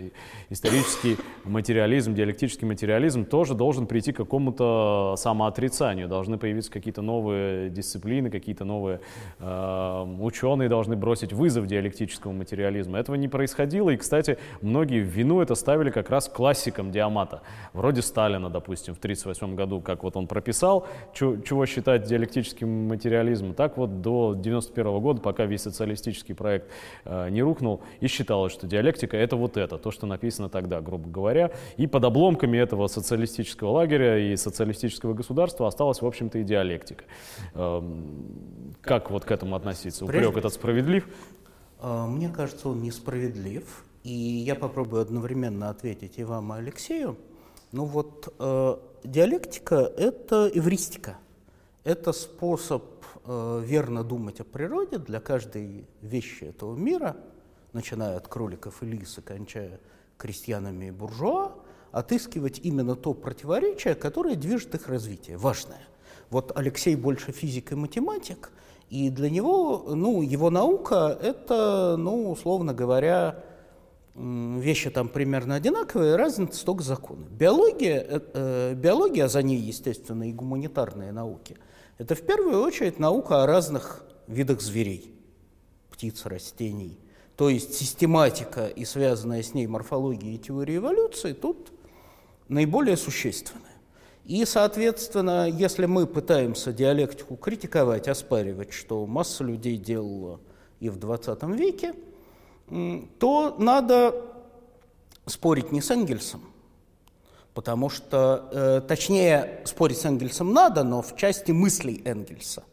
исторический материализм, диалектический материализм тоже должен прийти к какому-то самоотрицанию, должны появиться какие-то новые дисциплины, какие-то новые э, ученые должны бросить вызов диалектическому материализму. Этого не происходило, и, кстати, многие в вину это ставили как раз классикам диамата, вроде Сталина, допустим, в 1938 году, как вот он прописал, чего считать диалектическим материализмом, так вот до 1991 года, пока весь социалистический диалектический проект э, не рухнул, и считалось, что диалектика — это вот это, то, что написано тогда, грубо говоря. И под обломками этого социалистического лагеря и социалистического государства осталась, в общем-то, и диалектика. Э, как вот к этому относиться? Упрек этот справедлив? Э, мне кажется, он несправедлив. И я попробую одновременно ответить и вам, и Алексею. Ну вот, э, диалектика — это эвристика — это способ э, верно думать о природе для каждой вещи этого мира, начиная от кроликов и лис и кончая крестьянами и буржуа, отыскивать именно то противоречие, которое движет их развитие, важное. Вот Алексей больше физик и математик, и для него, ну, его наука – это, ну, условно говоря, вещи там примерно одинаковые, разница только законы. Биология, э, э, биология, а за ней, естественно, и гуманитарные науки, это в первую очередь наука о разных видах зверей, птиц, растений. То есть систематика и связанная с ней морфология и теория эволюции тут наиболее существенны. И, соответственно, если мы пытаемся диалектику критиковать, оспаривать, что масса людей делала и в 20 веке – то надо спорить не с Энгельсом, потому что, э, точнее, спорить с Энгельсом надо, но в части мыслей Энгельса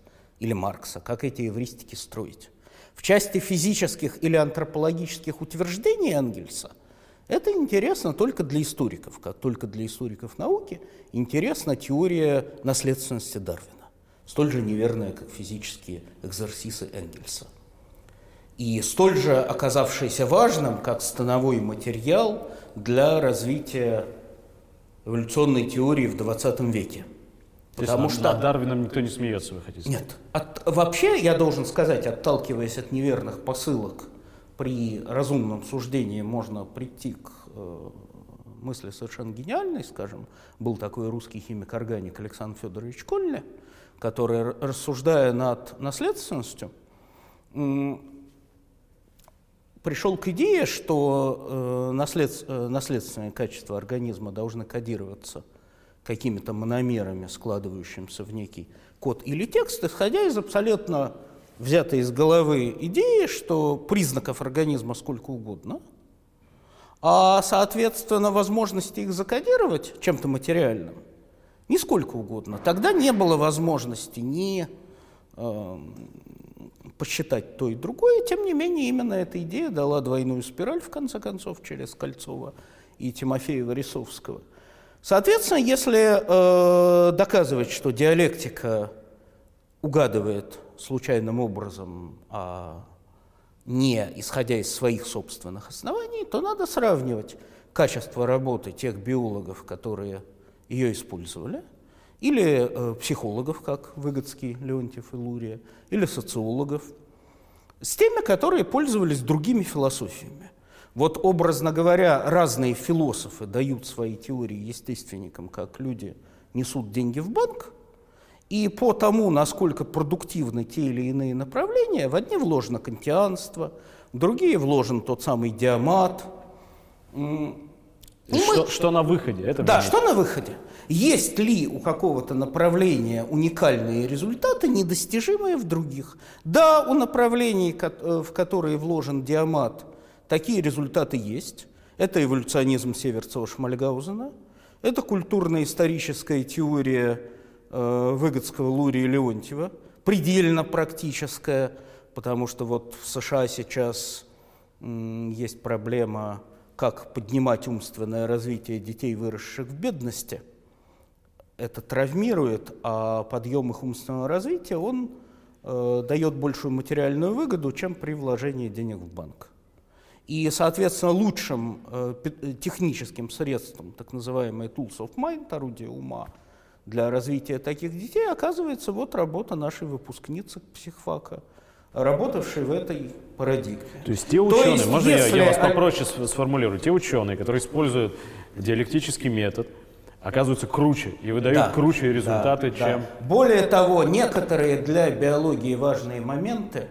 или Маркса, как эти эвристики строить. В части физических или антропологических утверждений Энгельса это интересно только для историков, как только для историков науки интересна теория наследственности Дарвина, столь же неверная, как физические экзерсисы Энгельса и столь же оказавшийся важным, как становой материал для развития эволюционной теории в 20 веке. Потому что над Дарвином никто не смеется, вы хотите сказать? Нет. От, вообще, я должен сказать, отталкиваясь от неверных посылок, при разумном суждении можно прийти к э, мысли совершенно гениальной, скажем. Был такой русский химик-органик Александр Федорович Кольне, который, рассуждая над наследственностью, пришел к идее, что э, наслед, э, наследственные качества организма должны кодироваться какими-то мономерами, складывающимися в некий код или текст, исходя из абсолютно взятой из головы идеи, что признаков организма сколько угодно, а, соответственно, возможности их закодировать чем-то материальным не сколько угодно. Тогда не было возможности ни э, посчитать то и другое. Тем не менее, именно эта идея дала двойную спираль, в конце концов, через Кольцова и Тимофея Варисовского. Соответственно, если э, доказывать, что диалектика угадывает случайным образом, а не исходя из своих собственных оснований, то надо сравнивать качество работы тех биологов, которые ее использовали – или э, психологов, как Выгодский, Леонтьев и Лурия, или социологов, с теми, которые пользовались другими философиями. Вот, образно говоря, разные философы дают свои теории естественникам, как люди несут деньги в банк, и по тому, насколько продуктивны те или иные направления, в одни вложено кантианство, в другие вложен тот самый диамат. Что, мы... что на выходе? Это да, что на выходе? Есть ли у какого-то направления уникальные результаты, недостижимые в других? Да, у направлений, э, в которые вложен диамат, такие результаты есть. Это эволюционизм Северцева-Шмальгаузена, это культурно-историческая теория э, Выгодского, Лурия и Леонтьева, предельно практическая, потому что вот в США сейчас есть проблема, как поднимать умственное развитие детей, выросших в бедности – это травмирует, а подъем их умственного развития, он э, дает большую материальную выгоду, чем при вложении денег в банк. И, соответственно, лучшим э, техническим средством, так называемые tools of mind, орудие ума, для развития таких детей оказывается вот работа нашей выпускницы психфака, работавшей в этой парадигме. То есть те ученые, есть, можно если... я, я вас попроще сформулирую, те ученые, которые используют диалектический метод, оказываются круче и выдают да, круче результаты, да, чем... Да. Более того, некоторые для биологии важные моменты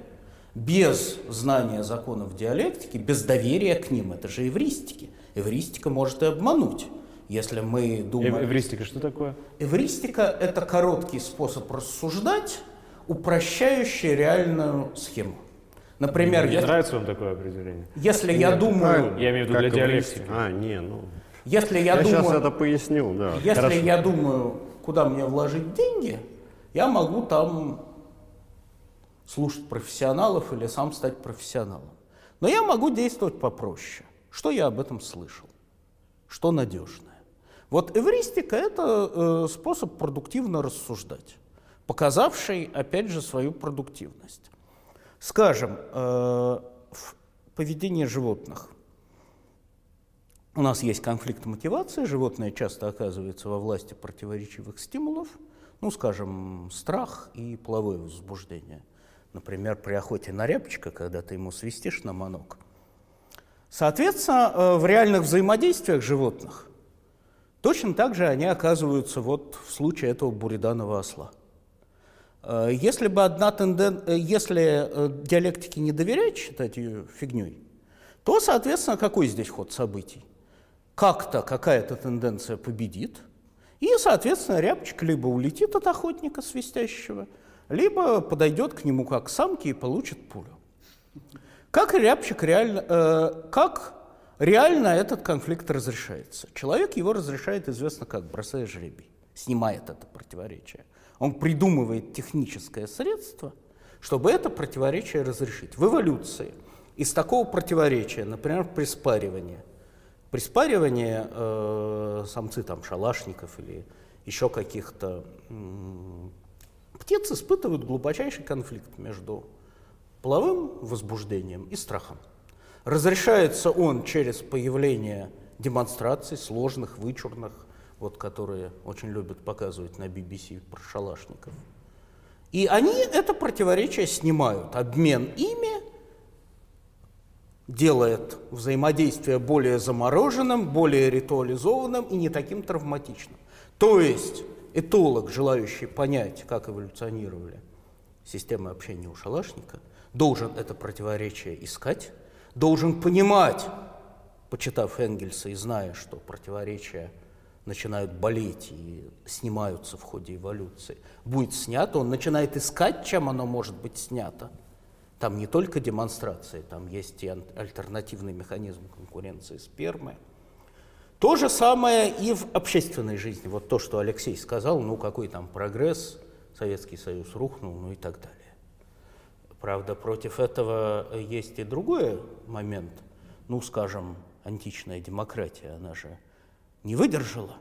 без знания законов диалектики, без доверия к ним, это же эвристики. Эвристика может и обмануть. Если мы думаем... Эвристика что такое? Эвристика – это короткий способ рассуждать, упрощающий реальную схему. Например, Мне если... нравится вам такое определение? Если Нет, я думаю... Я имею в виду для диалектики. А, не, ну... Если я, я думаю, сейчас это поясню, да. Если Хорошо. я думаю, куда мне вложить деньги, я могу там слушать профессионалов или сам стать профессионалом. Но я могу действовать попроще. Что я об этом слышал? Что надежное? Вот эвристика – это э, способ продуктивно рассуждать. показавший, опять же, свою продуктивность. Скажем, э, в поведении животных у нас есть конфликт мотивации, животное часто оказывается во власти противоречивых стимулов, ну, скажем, страх и половое возбуждение. Например, при охоте на рябчика, когда ты ему свистишь на манок. Соответственно, э, в реальных взаимодействиях животных точно так же они оказываются вот в случае этого буриданова осла. Э, если бы одна тенден... Э, если диалектике не доверять, считать ее фигней, то, соответственно, какой здесь ход событий? Как-то какая-то тенденция победит, и, соответственно, рябчик либо улетит от охотника свистящего, либо подойдет к нему как к самке и получит пулю. Как рябчик реально, э, как реально этот конфликт разрешается? Человек его разрешает, известно как, бросая жребий, снимает это противоречие. Он придумывает техническое средство, чтобы это противоречие разрешить. В эволюции из такого противоречия, например, при спаривании – при спаривании э, самцы там шалашников или еще каких-то э, птиц испытывают глубочайший конфликт между половым возбуждением и страхом. Разрешается он через появление демонстраций сложных, вычурных, вот, которые очень любят показывать на BBC про шалашников. И они это противоречие снимают. Обмен ими делает взаимодействие более замороженным, более ритуализованным и не таким травматичным. То есть этолог, желающий понять, как эволюционировали системы общения у шалашника, должен это противоречие искать, должен понимать, почитав Энгельса и зная, что противоречия начинают болеть и снимаются в ходе эволюции, будет снято, он начинает искать, чем оно может быть снято – там не только демонстрации, там есть и альтернативный механизм конкуренции спермы. То же самое и в общественной жизни. Вот то, что Алексей сказал, ну какой там прогресс, Советский Союз рухнул, ну и так далее. Правда, против этого есть и другой момент. Ну, скажем, античная демократия, она же не выдержала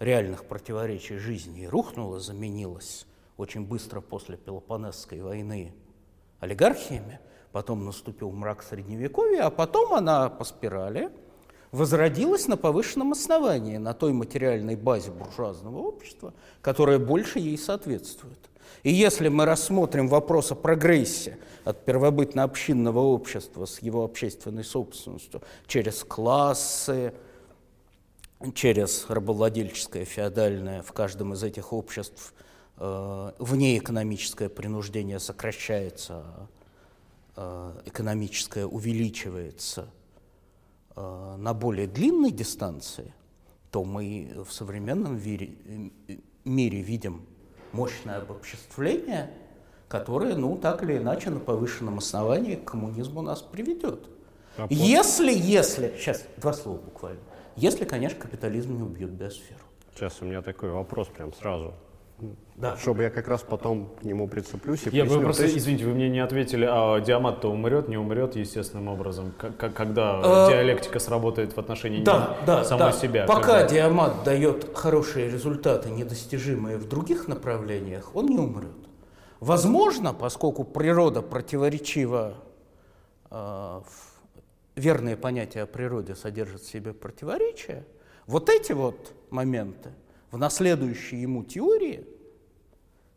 реальных противоречий жизни и рухнула, заменилась очень быстро после Пелопонесской войны олигархиями, потом наступил мрак Средневековья, а потом она по спирали возродилась на повышенном основании, на той материальной базе буржуазного общества, которая больше ей соответствует. И если мы рассмотрим вопрос о прогрессе от первобытно-общинного общества с его общественной собственностью через классы, через рабовладельческое, феодальное, в каждом из этих обществ – внеэкономическое принуждение сокращается, э, экономическое увеличивается э, на более длинной дистанции, то мы в современном мире, мире видим мощное обобществление, которое, ну, так или иначе, на повышенном основании к коммунизму нас приведет. А если, если, сейчас, два слова буквально, если, конечно, капитализм не убьет биосферу. Сейчас у меня такой вопрос прям сразу. Да. Чтобы я как раз потом к нему прицеплюсь и Я вы просто, есть... извините, вы мне не ответили, а диамат-то умрет, не умрет естественным образом, как, когда э, диалектика сработает в отношении да, да, самой да. себя? Пока когда... диамат дает хорошие результаты, недостижимые в других направлениях, он не умрет. Возможно, поскольку природа противоречива, э, верные понятия о природе содержат в себе противоречия, вот эти вот моменты в наследующей ему теории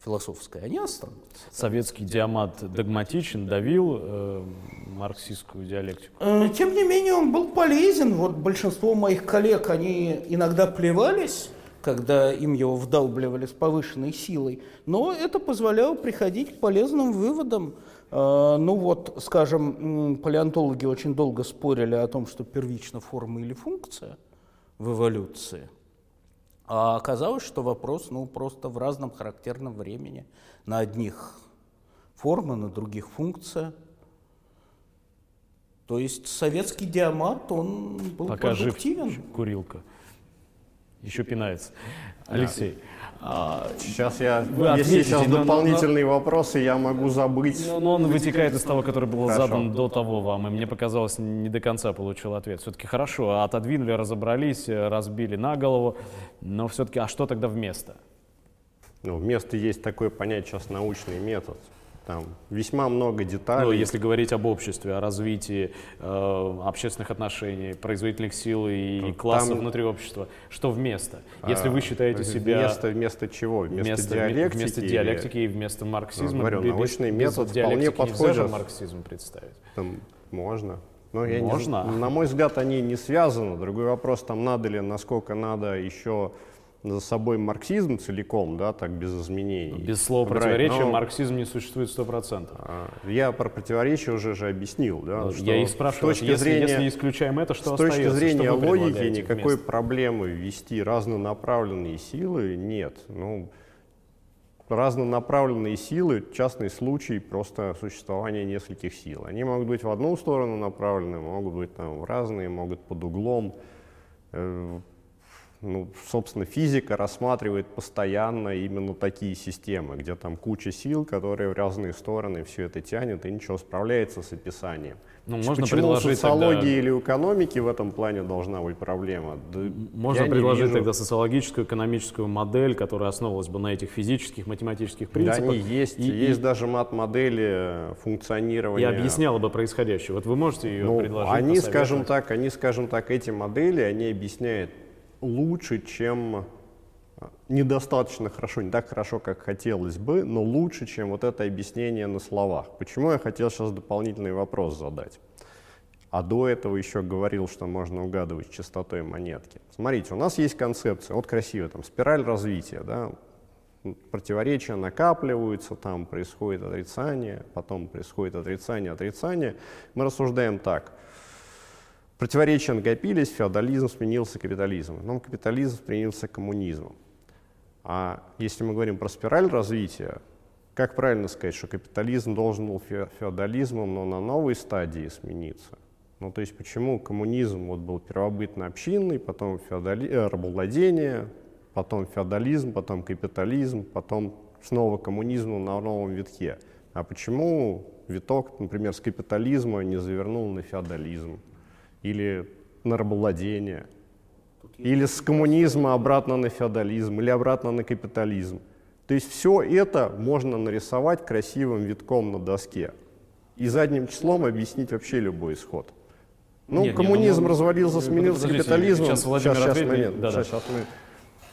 философской, они останутся. Советский диамат догматичен, давил э, марксистскую диалектику? Э, тем не менее, он был полезен. Вот большинство моих коллег, они иногда плевались, когда им его вдалбливали с повышенной силой, но это позволяло приходить к полезным выводам. Э, ну вот, скажем, палеонтологи очень долго спорили о том, что первична форма или функция в эволюции – а оказалось, что вопрос ну, просто в разном характерном времени. На одних форма, на других функция. То есть советский диамат, он был Пока продуктивен. Жив, курилка. Еще пинается. Алексей. А, сейчас я, вы если ответите, сейчас но, дополнительные но, вопросы, я могу забыть. Но, но он вытекает из того, который был хорошо. задан до того вам, и мне показалось, не до конца получил ответ. Все-таки хорошо, отодвинули, разобрались, разбили на голову, но все-таки, а что тогда вместо? Ну, вместо есть такое понятие сейчас научный метод. Там весьма много деталей. Ну, если говорить об обществе, о развитии э, общественных отношений, производительных сил и Ну, классов там- внутри общества, что вместо? Если А, вы считаете себя Вместо, вместо чего? Вместо, вместо диалектики? вместо или- диалектики и вместо марксизма, говорю, без- научный без метод вполне нельзя же подходит. марксизм представить. Там можно. Но я не Можно? з- на мой взгляд, они не связаны. Другой вопрос, там надо ли, насколько надо еще за собой марксизм целиком, да, так без изменений. Без слова брать. противоречия Но, марксизм не существует сто процентов. а, Я про противоречия уже же объяснил, да, что Я и спрашиваю, с точки если, зрения, если исключаем это, что с точки остается? зрения Что логики никакой вместо? проблемы ввести разнонаправленные силы нет. Ну, разнонаправленные силы – частный случай просто существования нескольких сил. Они могут быть в одну сторону направлены, могут быть там, в разные, могут под углом. Э, ну, собственно, физика рассматривает постоянно именно такие системы, где там куча сил, которые в разные стороны все это тянет и ничего справляется с описанием. Ну, можно Почему у предложить социологии тогда- или у экономики в этом плане должна быть проблема? Да Можно предложить вижу. тогда социологическую, экономическую модель, которая основывалась бы на этих физических, математических Да, принципах. они есть, и, есть и- даже мат-модели и функционирования. объясняла бы происходящее. Вот вы можете ее Ну, предложить? они, скажем так, они, скажем так, эти модели, они объясняют лучше, чем а, недостаточно хорошо, не так хорошо, как хотелось бы, но лучше, чем вот это объяснение на словах. Почему я хотел сейчас дополнительный вопрос задать? А до этого еще говорил, что можно угадывать частотой монетки. Смотрите, у нас есть концепция, вот красиво, там, спираль развития, да, противоречия накапливаются, там происходит отрицание, потом происходит отрицание, отрицание. Мы рассуждаем так. Противоречия накопились, феодализм сменился капитализмом, потом капитализм сменился коммунизмом. А если мы говорим про спираль развития, как правильно сказать, что капитализм должен был фе- феодализмом, но на новой стадии смениться? Ну, то есть почему коммунизм вот был первобытно-общинный, потом феодали... э, рабовладение, потом феодализм, потом капитализм, потом снова коммунизм на новом витке? А почему виток, например, с капитализма не завернул на феодализм? Или на рабовладение? Или с коммунизма обратно на феодализм, или обратно на капитализм. То есть все это можно нарисовать красивым витком на доске и задним числом объяснить вообще любой исход. Ну, Нет, не, коммунизм ну, развалился, ну, сменился капитализмом. сейчас Владимир сейчас, ответит, момент, да, да. сейчас, сейчас мы...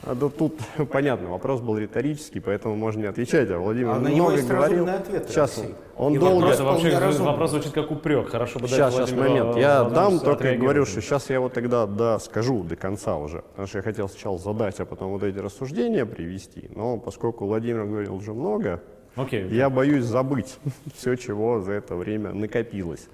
А, да тут <laughs> понятно, вопрос был риторический, поэтому можно не отвечать, а Владимир А на много него есть говорил. ответ, сейчас он И долго... вопрос вообще разумный. вопрос звучит как упрек. Хорошо бы дать Сейчас, сейчас, момент. Я дам, только говорю, что сейчас я вот тогда да, скажу до конца уже. Потому что я хотел сначала задать, а потом вот эти рассуждения привести. Но поскольку Владимир говорил уже много, Окей. я боюсь забыть <laughs> все, чего за это время накопилось.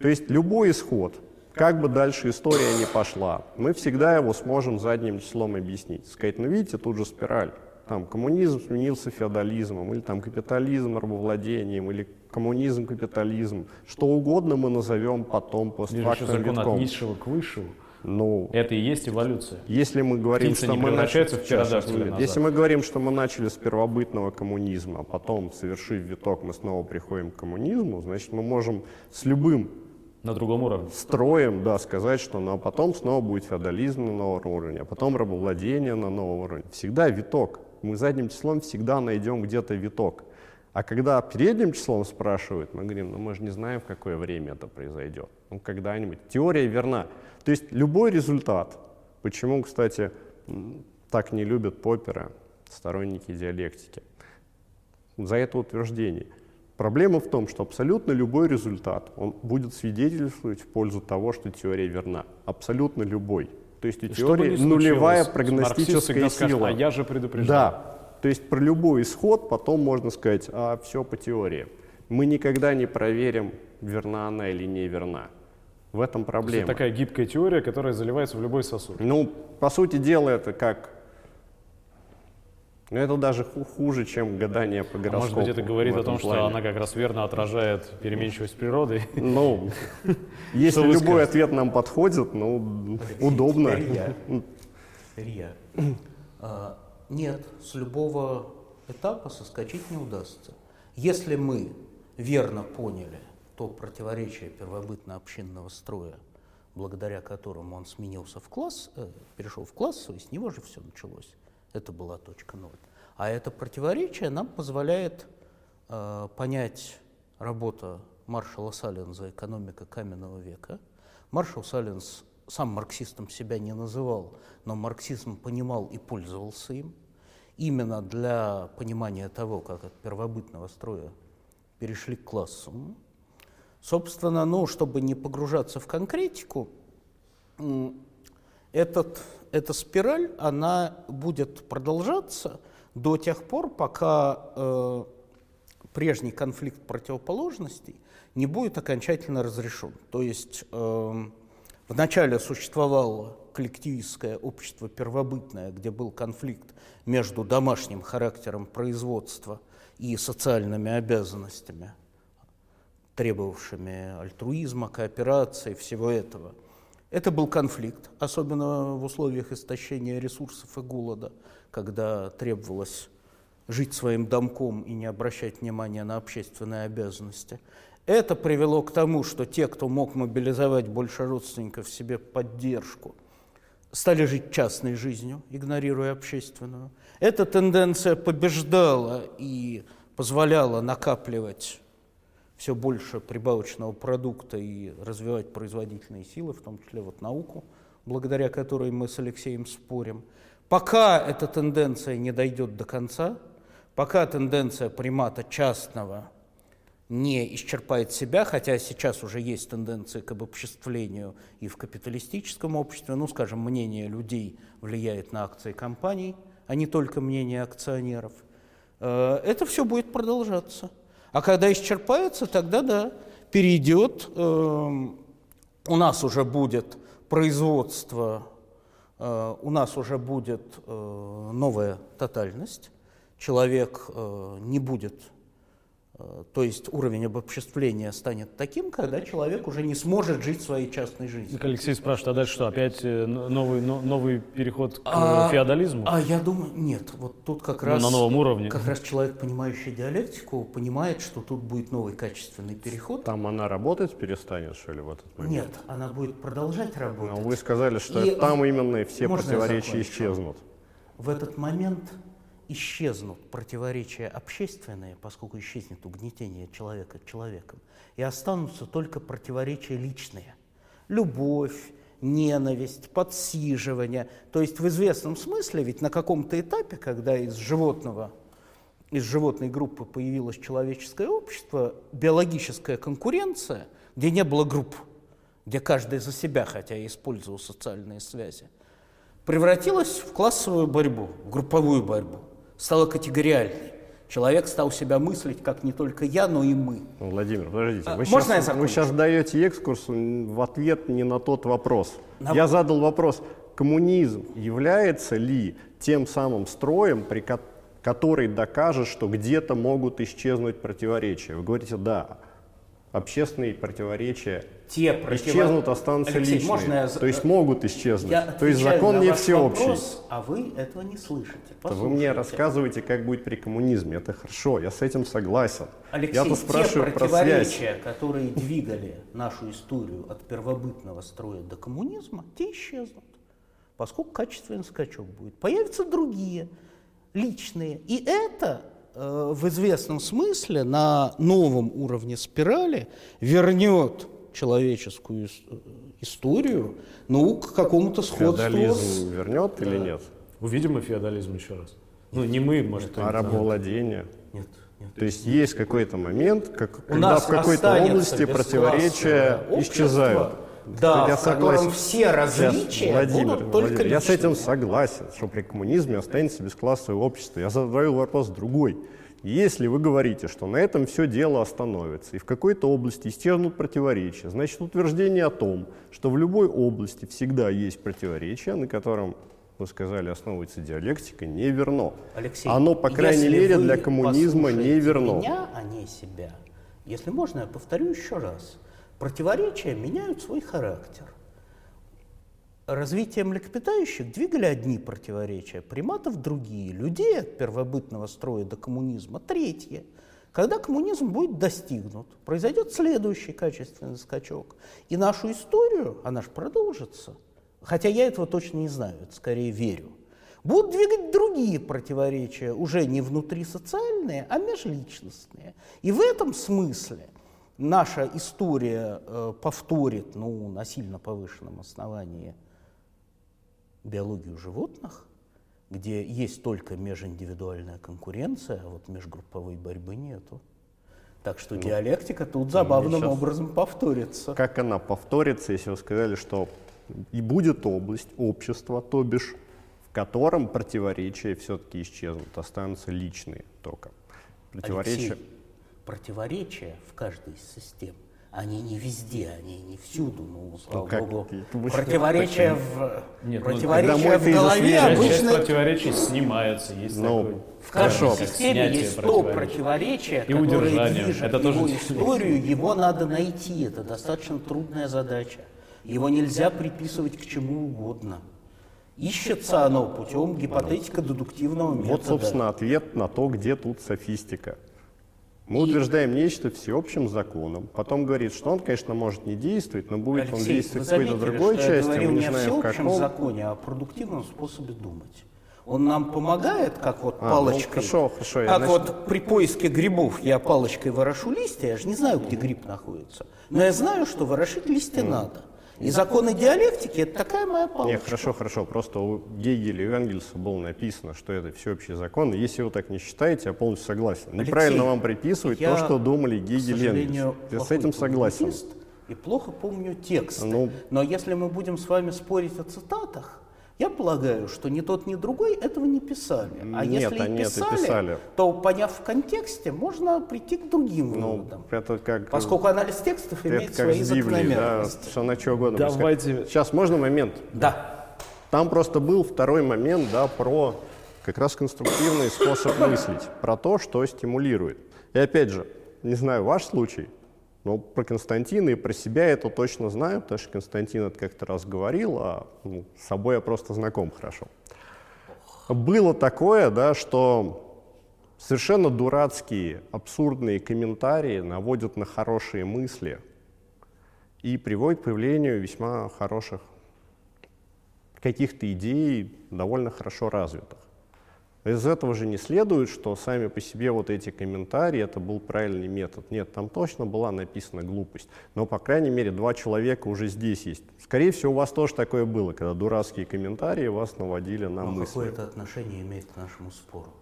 То есть любой исход, как бы дальше история не пошла, мы всегда его сможем задним числом объяснить. Сказать, ну видите, тут же спираль. Там коммунизм сменился феодализмом, или там капитализм рабовладением, или коммунизм, капитализм. Что угодно мы назовем потом постфактум закон от витком. низшего к высшему. Ну, Это и есть эволюция. если мы говорим, Птицы что мы начали, в Сейчас, если мы говорим, что мы начали с первобытного коммунизма, а потом, совершив виток, мы снова приходим к коммунизму, значит, мы можем с любым На другом уровне. строем, да, сказать, что ну, а потом снова будет феодализм на новом уровне, а потом рабовладение на новом уровне. Всегда виток. Мы задним числом всегда найдем где-то виток. А когда передним числом спрашивают, мы говорим, ну мы же не знаем, в какое время это произойдет. Ну когда-нибудь. Теория верна. То есть любой результат. Почему, кстати, так не любят Поппера, сторонники диалектики? За это утверждение. Проблема в том, что абсолютно любой результат, он будет свидетельствовать в пользу того, что теория верна. Абсолютно любой. То есть у теории нулевая прогностическая всегда скажет, сила. а я же предупреждал. Да. То есть про любой исход потом можно сказать, а все по теории. Мы никогда не проверим, верна она или не верна. В этом Это проблема. такая гибкая теория, которая заливается в любой сосуд. Ну, по сути дела, это как... Ну, это даже ху- хуже, чем гадание по А гороскопу. может быть, это говорит о том, что плане. она как раз верно отражает переменчивость природы. Ну, <laughs> если любой ответ нам подходит, ну, удобно. Теперь я. <laughs> Теперь я. А, Нет, с любого этапа соскочить не удастся. Если мы верно поняли то противоречие первобытно-общинного строя, благодаря которому он сменился в класс, э, перешел в класс, и с него же все началось. Это была точка ноль. А это противоречие нам позволяет э, понять работа маршала Саллинза «Экономика каменного века». Маршал Саллинз сам марксистом себя не называл, но марксизм понимал и пользовался им. Именно для понимания того, как от первобытного строя перешли к классу. Собственно, ну, чтобы не погружаться в конкретику, этот, эта спираль, она будет продолжаться до тех пор, пока э, прежний конфликт противоположностей не будет окончательно разрешен. То есть э, вначале существовало коллективистское общество первобытное, где был конфликт между домашним характером производства и социальными обязанностями, требовавшими альтруизма, кооперации, всего этого. Это был конфликт, особенно в условиях истощения ресурсов и голода, когда требовалось жить своим домком и не обращать внимания на общественные обязанности. Это привело к тому, что те, кто мог мобилизовать больше родственников себе поддержку, стали жить частной жизнью, игнорируя общественную. Эта тенденция побеждала и позволяла накапливать все больше прибавочного продукта и развивать производительные силы, в том числе вот науку, благодаря которой мы с Алексеем спорим. Пока эта тенденция не дойдет до конца, Пока тенденция примата частного не исчерпает себя, хотя сейчас уже есть тенденции к обобществлению и в капиталистическом обществе, ну, скажем, мнение людей влияет на акции компаний, а не только мнение акционеров, э, это все будет продолжаться. А когда исчерпается, тогда да, перейдет, эм, у нас уже будет производство, э, у нас уже будет э, новая тотальность, человек э, не будет, э, то есть уровень обобществления станет таким, когда человек уже не сможет жить своей частной жизнью. Алексей спрашивает, а дальше что, опять э, новый, новый переход к а, феодализму? А я думаю, нет, вот тут как раз... Ну, на новом уровне. Как раз человек, понимающий диалектику, понимает, что тут будет новый качественный переход. Там она работать перестанет, что ли, в этот момент? Нет, она будет продолжать работать. Но вы сказали, что И там именно все противоречия исчезнут. В этот момент исчезнут противоречия общественные, поскольку исчезнет угнетение человека человеком, и останутся только противоречия личные. Любовь, ненависть, подсиживание. То есть в известном смысле, ведь на каком-то этапе, когда из животного, из животной группы появилось человеческое общество, биологическая конкуренция, где не было групп, где каждый за себя, хотя и использовал социальные связи, превратилась в классовую борьбу, в групповую борьбу стала категориальной. Человек стал себя мыслить, как не только я, но и мы. Владимир, подождите. Вы, Можно сейчас, я вы сейчас даете экскурс в ответ не на тот вопрос. На... Я задал вопрос, коммунизм является ли тем самым строем, при ко который докажет, что где-то могут исчезнуть противоречия? Вы говорите, да общественные противоречия те против... исчезнут, останутся Алексей, личные. Можно я... То есть могут исчезнуть. Я То есть закон не всеобщий. Вопрос, а вы этого не слышите. Вы мне рассказываете, как будет при коммунизме. Это хорошо, я с этим согласен. Алексей, Я-то спрашиваю те противоречия, про которые двигали нашу историю от первобытного строя до коммунизма, те исчезнут. Поскольку качественный скачок будет. Появятся другие, личные. И это Э, в известном смысле на новом уровне спирали вернет человеческую историю ну, к какому-то сходству. Феодализм вернет или нет? Увидим мы феодализм еще раз. Ну, не мы, может, А рабовладение? Нет. Нет. То есть есть какой-то момент, как, когда в какой-то области противоречия исчезают. Да, я в согласен. все различия Сейчас, Владимир, будут только Владимир, Я с этим согласен, что при коммунизме останется бесклассовое общество. Я задаю вопрос другой. Если вы говорите, что на этом все дело остановится, и в какой-то области исчезнут противоречия, значит утверждение о том, что в любой области всегда есть противоречия, на котором, вы сказали, основывается диалектика, не верно. Алексей, Оно, по крайней мере, для коммунизма не верно. меня, а не себя. Если можно, я повторю еще раз – Противоречия меняют свой характер. Развитие млекопитающих двигали одни противоречия, приматов другие, людей от первобытного строя до коммунизма третье. Когда коммунизм будет достигнут, произойдет следующий качественный скачок. И нашу историю, она же продолжится. Хотя я этого точно не знаю, это скорее верю. будут двигать другие противоречия, уже не внутрисоциальные, а межличностные. И в этом смысле наша история э, повторит ну, на сильно повышенном основании биологию животных, где есть только межиндивидуальная конкуренция, а вот межгрупповой борьбы нету. Так что ну, диалектика тут забавным образом повторится. Как она повторится, если вы сказали, что и будет область, общество, то бишь, в котором противоречия все-таки исчезнут, останутся личные только. Противоречия. Алексей, противоречия в каждой из систем – они не везде, они не всюду, ну, слава ну, богу. Противоречия в, Нет, ну, противоречия в голове обычно... Часть противоречий снимаются, есть ну, такой... В каждой системе есть то противоречие, и которое движет Это его тоже... историю, его надо найти, это достаточно трудная задача. Его нельзя приписывать к чему угодно. Ищется оно путем гипотетико-дедуктивного метода. Вот, собственно, ответ на то, где тут софистика. Мы утверждаем нечто всеобщим законом, потом говорит, что он, конечно, может не действовать, но будет Алексей, он действовать в какой-то другой что части, я мы не знаем о всеобщем каком. законе, а о продуктивном способе думать. Он нам помогает, как вот а, палочкой. Ну, хорошо, хорошо. Как значит... вот при поиске грибов я палочкой ворошу листья, я же не знаю, где гриб находится. Но я знаю, что ворошить листья mm. надо. И законы диалектики – это такая моя палочка. Нет, хорошо, хорошо. Просто у Гегеля и Энгельса было написано, что это всеобщий закон. Если вы так не считаете, я полностью согласен. Алексей, Неправильно вам приписывать то, что думали Гегель и Энгельс. Я с этим согласен. И плохо помню текст. Ну, Но если мы будем с вами спорить о цитатах, я полагаю, что ни тот, ни другой этого не писали. А нет, если и писали, это писали, то, поняв в контексте, можно прийти к другим ну, выводам. Это как, поскольку анализ текстов имеет это свои с Библией, закономерности. Да, что на что угодно. Давайте. Сейчас можно момент? Да. Там просто был второй момент, да, про как раз конструктивный способ мыслить, про то, что стимулирует. И опять же, не знаю ваш случай, но про Константина и про себя я это точно знаю, потому что Константин это как-то раз говорил, а ну, с собой я просто знаком хорошо. Было такое, да, что совершенно дурацкие, абсурдные комментарии наводят на хорошие мысли и приводят к появлению весьма хороших каких-то идей, довольно хорошо развитых. Из этого же не следует, что сами по себе вот эти комментарии, это был правильный метод. Нет, там точно была написана глупость. Но, по крайней мере, два человека уже здесь есть. Скорее всего, у вас тоже такое было, когда дурацкие комментарии вас наводили на Но мысли. какое это отношение имеет к нашему спору?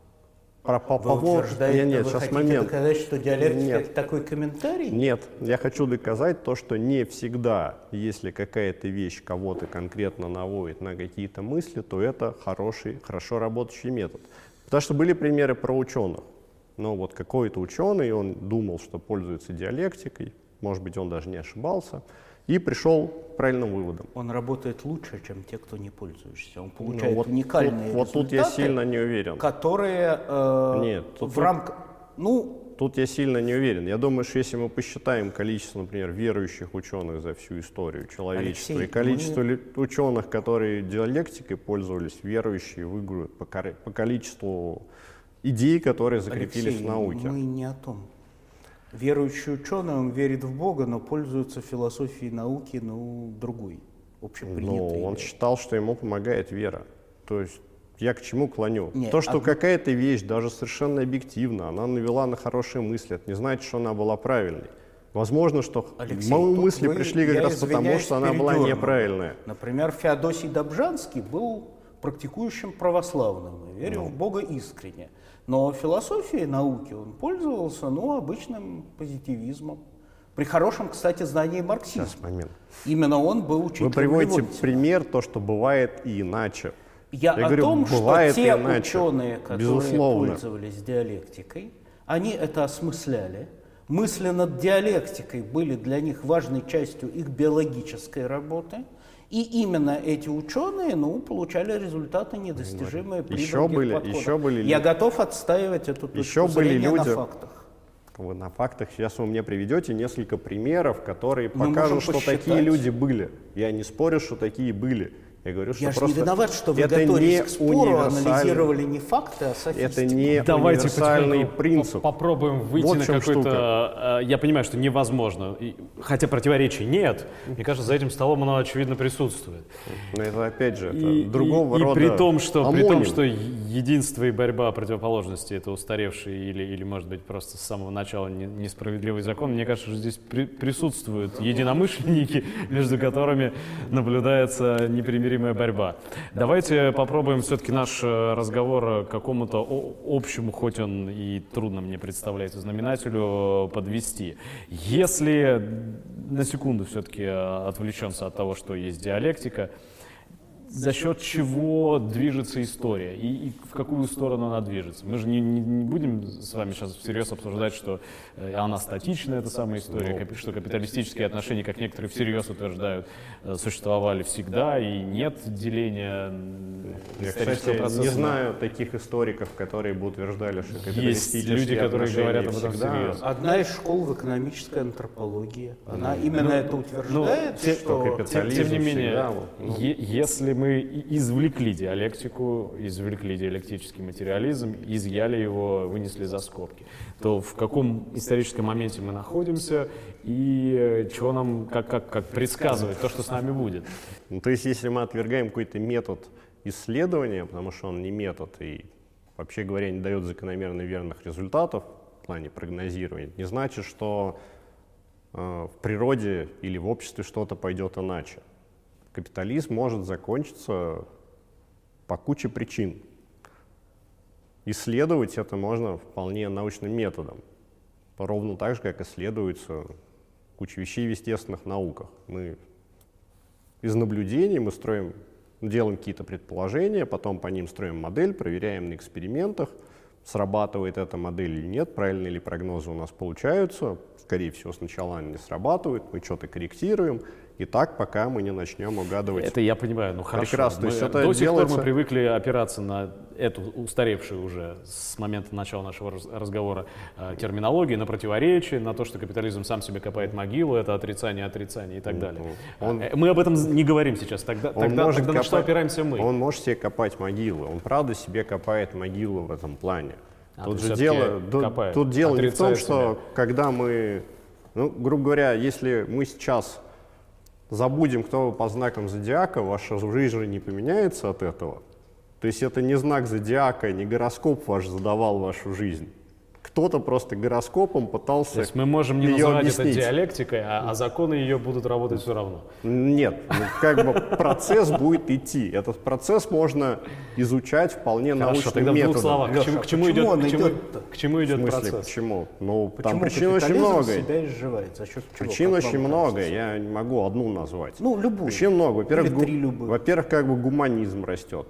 Про, утверждаете, нет, нет, вы сейчас момент. доказать, что диалектика нет. это такой комментарий? Нет, я хочу доказать то, что не всегда, если какая-то вещь кого-то конкретно наводит на какие-то мысли, то это хороший, хорошо работающий метод. Потому что были примеры про ученых. Но вот какой-то ученый, он думал, что пользуется диалектикой, может быть, он даже не ошибался, и пришел к правильным выводам. Он работает лучше, чем те, кто не пользуется. Он получает ну, вот уникальные тут, Вот тут я сильно не уверен. Которые э, Нет, тут, в рамках... Ну, Тут я сильно не уверен. Я думаю, что если мы посчитаем количество, например, верующих ученых за всю историю человечества Алексей, и количество мы... ученых, которые диалектикой пользовались, верующие выиграют по, по количеству идей, которые закрепились Алексей, в науке. мы не о том. Верующий ученый, он верит в Бога, но пользуется философией науки, ну, другой, общепринятой. Ну, он считал, что ему помогает вера. То есть я к чему клоню? Нет, То, что а... какая-то вещь, даже совершенно объективно, она навела на хорошие мысли, это не значит, что она была правильной. Возможно, что Алексей, мои мысли вы, пришли как раз потому, что она была неправильная. Например, Феодосий Добжанский был практикующим православным и верил ну. в Бога искренне. Но философией науки он пользовался ну, обычным позитивизмом. При хорошем, кстати, знании марксизма. Сейчас, момент. Именно он был учителем Вы приводите пример, то, что бывает и иначе. Я, Я о говорю, том, что те иначе. ученые, которые Безусловно. пользовались диалектикой, они это осмысляли. Мысли над диалектикой были для них важной частью их биологической работы. И именно эти ученые ну, получали результаты недостижимые при еще были, подходах. еще были Я готов отстаивать эту точку еще были люди, на фактах. Вы на фактах сейчас вы мне приведете несколько примеров, которые покажут, что такие люди были. Я не спорю, что такие были. Я говорю, что Я же просто не виноват, что вы это готовились не к спору, универсальный- анализировали не факты, а софистику. Это не Давайте универсальный принцип. по- Попробуем выйти Вот на какой-то... э, Я понимаю, что невозможно. И- Хотя противоречий нет. Мне кажется, за этим столом оно очевидно присутствует. Но это опять же это И, другого и- и рода при том, что при том, что единство и борьба противоположности это устаревший или, или может быть просто с самого начала не- несправедливый закон, мне кажется, что здесь при- присутствуют единомышленники, <laughs> между которыми наблюдается непримиримая борьба. Давайте попробуем все-таки наш э, разговор э, к какому-то общему, хоть он и трудно мне представляется, знаменателю э, подвести. Если на секунду все-таки отвлечемся от того, что есть диалектика, за счет чего движется история и, и в какую сторону она движется. Мы же не, не- не будем с вами сейчас всерьез обсуждать, что э, она статичная, эта самая история, капи- что капиталистические отношения, как некоторые всерьез утверждают, э, существовали всегда и нет деления Я, кстати, процесса. не на- знаю таких историков, которые бы утверждали, что Есть капиталистические люди, которые говорят об этом всегда- всерьез. Одна из школ в экономической антропологии. Она именно это утверждает, те, что... кто капитализм Тем, тем не менее, всегда ну. е- если мы извлекли диалектику, извлекли диалектический материализм, изъяли его, вынесли за скобки, то в каком историческом моменте мы находимся и э, чего нам, как, как, как предсказывать то, что с нами будет? Ну, то есть, если мы отвергаем какой-то метод исследования, потому что он не метод и, вообще говоря, не дает закономерно верных результатов в плане прогнозирования, не значит, что э, в природе или в обществе что-то пойдет иначе. Капитализм может закончиться по куче причин. Исследовать это можно вполне научным методом, ровно так же, как исследуется куча вещей в естественных науках. Мы из наблюдений мы строим, делаем какие-то предположения, потом по ним строим модель, проверяем на экспериментах, срабатывает эта модель или нет, правильные ли прогнозы у нас получаются. Скорее всего, сначала они не срабатывают, мы что-то корректируем, и так, пока мы не начнем угадывать. Это я понимаю, ну хорошо. Прекрасно. То Мы- есть это до сих пор делается- мы привыкли опираться на эту устаревшую уже с момента начала нашего раз- разговора э, терминологию, на противоречие, на то, что капитализм сам себе копает могилу, это отрицание отрицания и так далее. он- Э, мы об этом не говорим сейчас. Тогда, Он тогда, может тогда на что копать- опираемся мы? Он может себе копать могилы. Он правда себе копает могилу в этом плане. А, тут то же дело, тут, копает, тут дело не в том, что себя. когда мы, ну, грубо говоря, если мы сейчас забудем, кто вы по знакам зодиака, ваша жизнь же не поменяется от этого. То есть это не знак зодиака, не гороскоп ваш задавал вашу жизнь. Кто-то просто гороскопом пытался То есть мы можем не называть объяснить. это диалектикой, а, а законы ее будут работать все равно. Нет, ну, как бы процесс будет идти. Этот процесс можно изучать вполне Хорошо, научным тогда в двух методом. К чему, к чему почему идет, к чему, идет-то? к чему В идет смысле, процесс? почему? Ну, Почему там причин очень много. себя изживает? За счет чего? Причин очень много, я не могу одну назвать. Ну, любую. Причин много. Гу- во-первых, как бы гуманизм растет.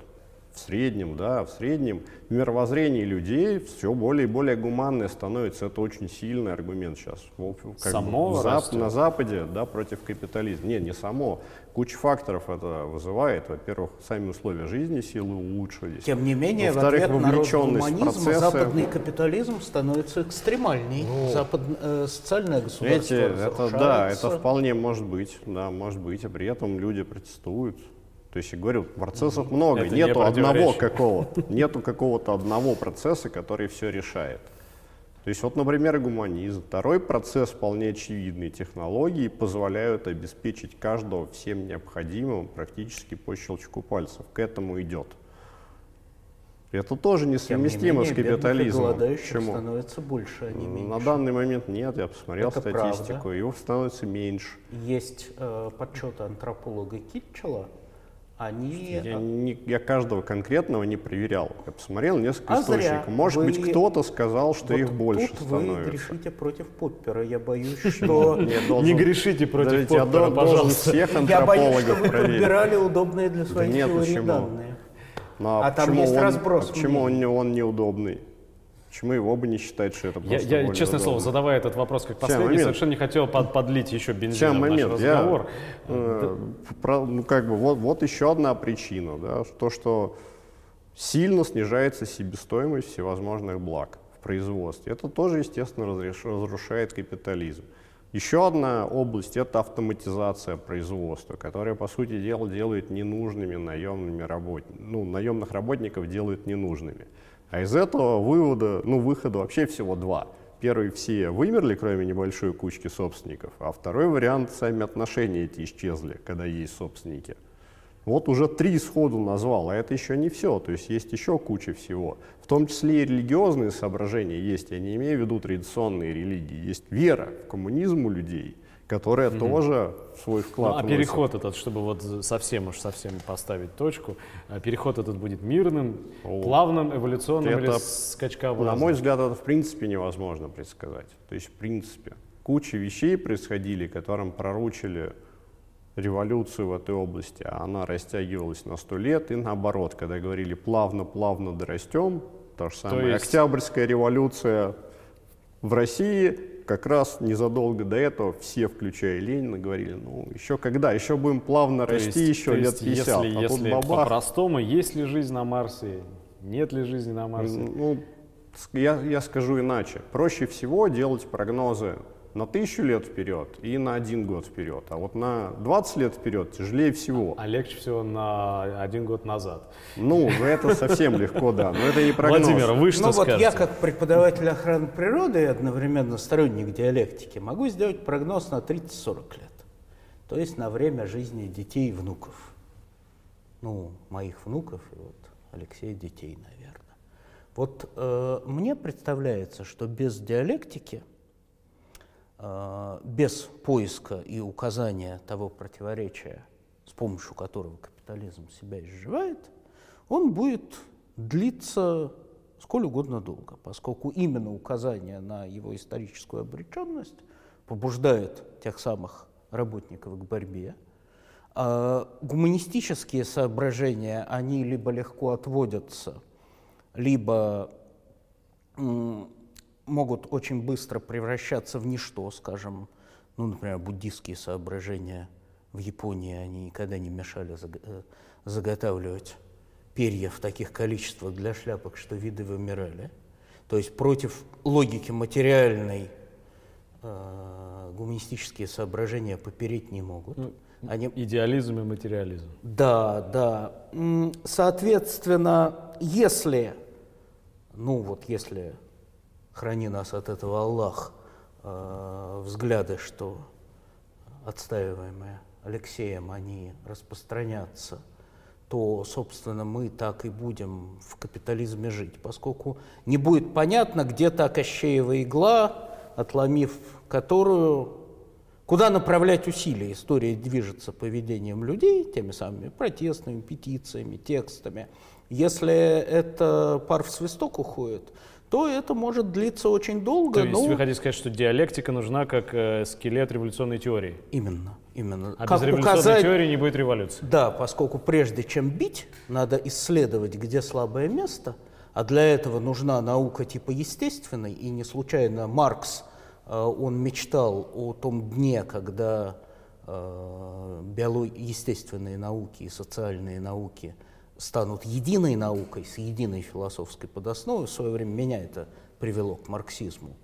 В среднем, да, в среднем мировоззрение людей все более и более гуманное становится. Это очень сильный аргумент сейчас. В как бы Само в Зап- на Западе, да, против капитализма. Нет, не само. Куча факторов это вызывает. Во-первых, сами условия жизни силы улучшились. Тем не менее, в ответ на в процессы. западный капитализм становится экстремальней. Запад, э, социальное государство Видите, это да, это вполне может быть, да, может быть, а при этом люди протестуют. То есть, я говорю, процессов много, Это не нету одного противоречие. какого-то, нету какого-то одного процесса, который все решает. То есть, вот, например, гуманизм. Второй процесс вполне очевидный. Технологии позволяют обеспечить каждого всем необходимым практически по щелчку пальцев. К этому идет. Это тоже Тем не несовместимо с капитализмом. Почему? становится больше, а не меньше. На данный момент нет, я посмотрел Это статистику, правда. его становится меньше. Есть э, подсчеты антрополога Китчела. Они... Я, не- я каждого конкретного не проверял. Я посмотрел несколько А зря. источников. Может Вы- быть, кто-то сказал, что Вот их больше тут вы становится. грешите против Поппера. Я боюсь, что... Не должен- грешите против Поппера, пожалуйста. всех Я боюсь, что антропологов вы подбирали удобные для своих нет, теорий почему? данные. Ну, А там есть он- разброс а Почему он неудобный? Почему его бы не считать, что это Я, просто я, более честное слово, удобно? задавая этот вопрос как последний, момент. совершенно не хотел под- подлить еще Сейчас, в наш момент, я, разговор. э, про- ну, как бы, вот, вот еще одна причина, да, то, что сильно снижается себестоимость всевозможных благ в производстве. Это тоже, естественно, разреш- разрушает капитализм. Еще одна область – это автоматизация производства, которая, по сути дела, делает ненужными наемными работниками, ну, наемных работников делает ненужными. А из этого вывода, ну, выхода вообще всего два. Первый все вымерли, кроме небольшой кучки собственников, а второй вариант – сами отношения эти исчезли, когда есть собственники – вот уже три сходу назвал, а это еще не все, то есть есть еще куча всего. В том числе и религиозные соображения есть, я не имею в виду традиционные религии, есть вера в коммунизм у людей, которая mm тоже свой вклад ну, А вносит. переход этот, чтобы вот совсем уж совсем поставить точку, а переход этот будет мирным, О, плавным, эволюционным это, или скачкообразным? На мой взгляд, это в принципе невозможно предсказать. То есть в принципе куча вещей происходили, которым проручили революцию в этой области, а она растягивалась на сто лет, и наоборот, когда говорили плавно-плавно дорастем, то же самое. То есть... Октябрьская революция в России как раз незадолго до этого все, включая Ленина, говорили, ну, еще когда, еще будем плавно то расти, есть, еще лет 50. Если, а если по-простому, есть ли жизнь на Марсе, нет ли жизни на Марсе? Ну, я, я скажу иначе. Проще всего делать прогнозы на тысячу лет вперед и на один год вперед. А вот на 20 лет вперед тяжелее всего. А легче всего на один год назад. Ну, это совсем легко, да. Но это не прогноз. Владимир, вы что ну, вот я как преподаватель охраны природы и одновременно сторонник диалектики могу сделать прогноз на 30-40 лет. То есть на время жизни детей и внуков. Ну, моих внуков и вот Алексея детей, наверное. Вот э, мне представляется, что без диалектики – без поиска и указания того противоречия, с помощью которого капитализм себя изживает, он будет длиться сколь угодно долго, поскольку именно указание на его историческую обреченность побуждает тех самых работников к борьбе. А гуманистические соображения, они либо легко отводятся, либо могут очень быстро превращаться в ничто, скажем, ну, например, буддийские соображения в Японии, они никогда не мешали э, заготавливать перья в таких количествах для шляпок, что виды вымирали. То есть против логики материальной э, гуманистические соображения попереть не могут. Ну, Они... Идеализм и материализм. Да, да. Соответственно, если, ну вот если храни нас от этого Аллах, э, взгляды, что отстаиваемые Алексеем, они распространятся, то, собственно, мы так и будем в капитализме жить, поскольку не будет понятно, где та Кощеева игла, отломив которую, куда направлять усилия. История движется поведением людей, теми самыми протестными петициями, текстами. Если это пар в свисток уходит, то это может длиться очень долго. То есть но... вы хотите сказать, что диалектика нужна как э, скелет революционной теории? Именно, именно. А как без революционной указать... теории не будет революции? Да, поскольку прежде чем бить, надо исследовать, где слабое место, а для этого нужна наука типа естественной, и не случайно Маркс, э, он мечтал о том дне, когда э, биолог... естественные науки и социальные науки – станут единой наукой с единой философской подосновой. В свое время меня это привело к марксизму.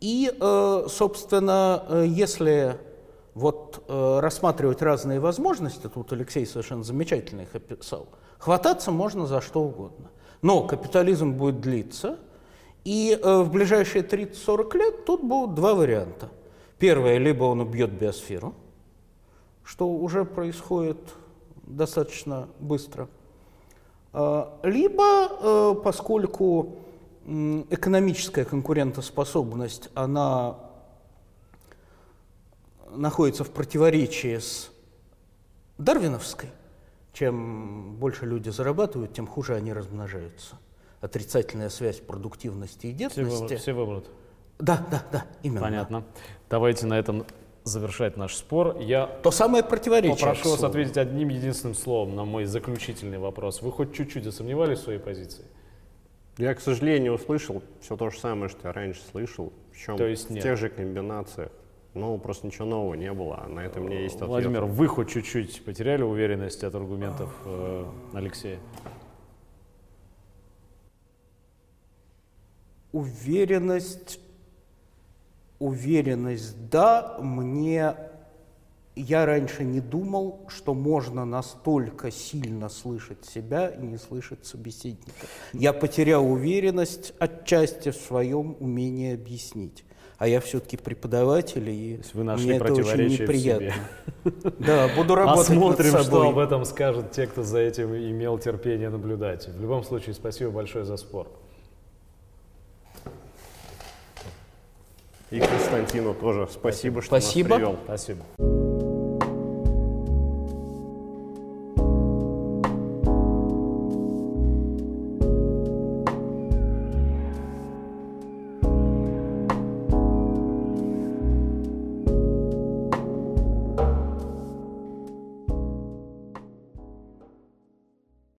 И, э, собственно, э, если вот э, рассматривать разные возможности, тут Алексей совершенно замечательно их описал, хвататься можно за что угодно. Но капитализм будет длиться, и в ближайшие 30-40 лет тут будут два варианта. Первое, либо он убьет биосферу, что уже происходит достаточно быстро. А, либо, э, поскольку экономическая конкурентоспособность, она находится в противоречии с дарвиновской, чем больше люди зарабатывают, тем хуже они размножаются. Отрицательная связь продуктивности и детности. Все вымрут. Да, да, да, именно. Понятно. Давайте на этом завершать наш спор, я То самое противоречие. попрошу вас ответить одним единственным словом на мой заключительный вопрос. Вы хоть чуть-чуть засомневались в своей позиции? Я, к сожалению, услышал все то же самое, что я раньше слышал, причем то есть в нет. тех же комбинациях. Ну, просто ничего нового не было, а на это мне есть ответ. Владимир, вы хоть чуть-чуть потеряли уверенность от аргументов э, Алексея? Уверенность Уверенность, да, мне я раньше не думал, что можно настолько сильно слышать себя и не слышать собеседника. Я потерял уверенность отчасти в своем умении объяснить. А я все-таки преподаватель, и вы нашли мне это очень неприятно. Да, буду работать Посмотрим, над собой. что об этом скажут те, кто за этим имел терпение наблюдать. В любом случае, спасибо большое за спор. И Константину тоже спасибо, что спасибо. нас привел. Спасибо.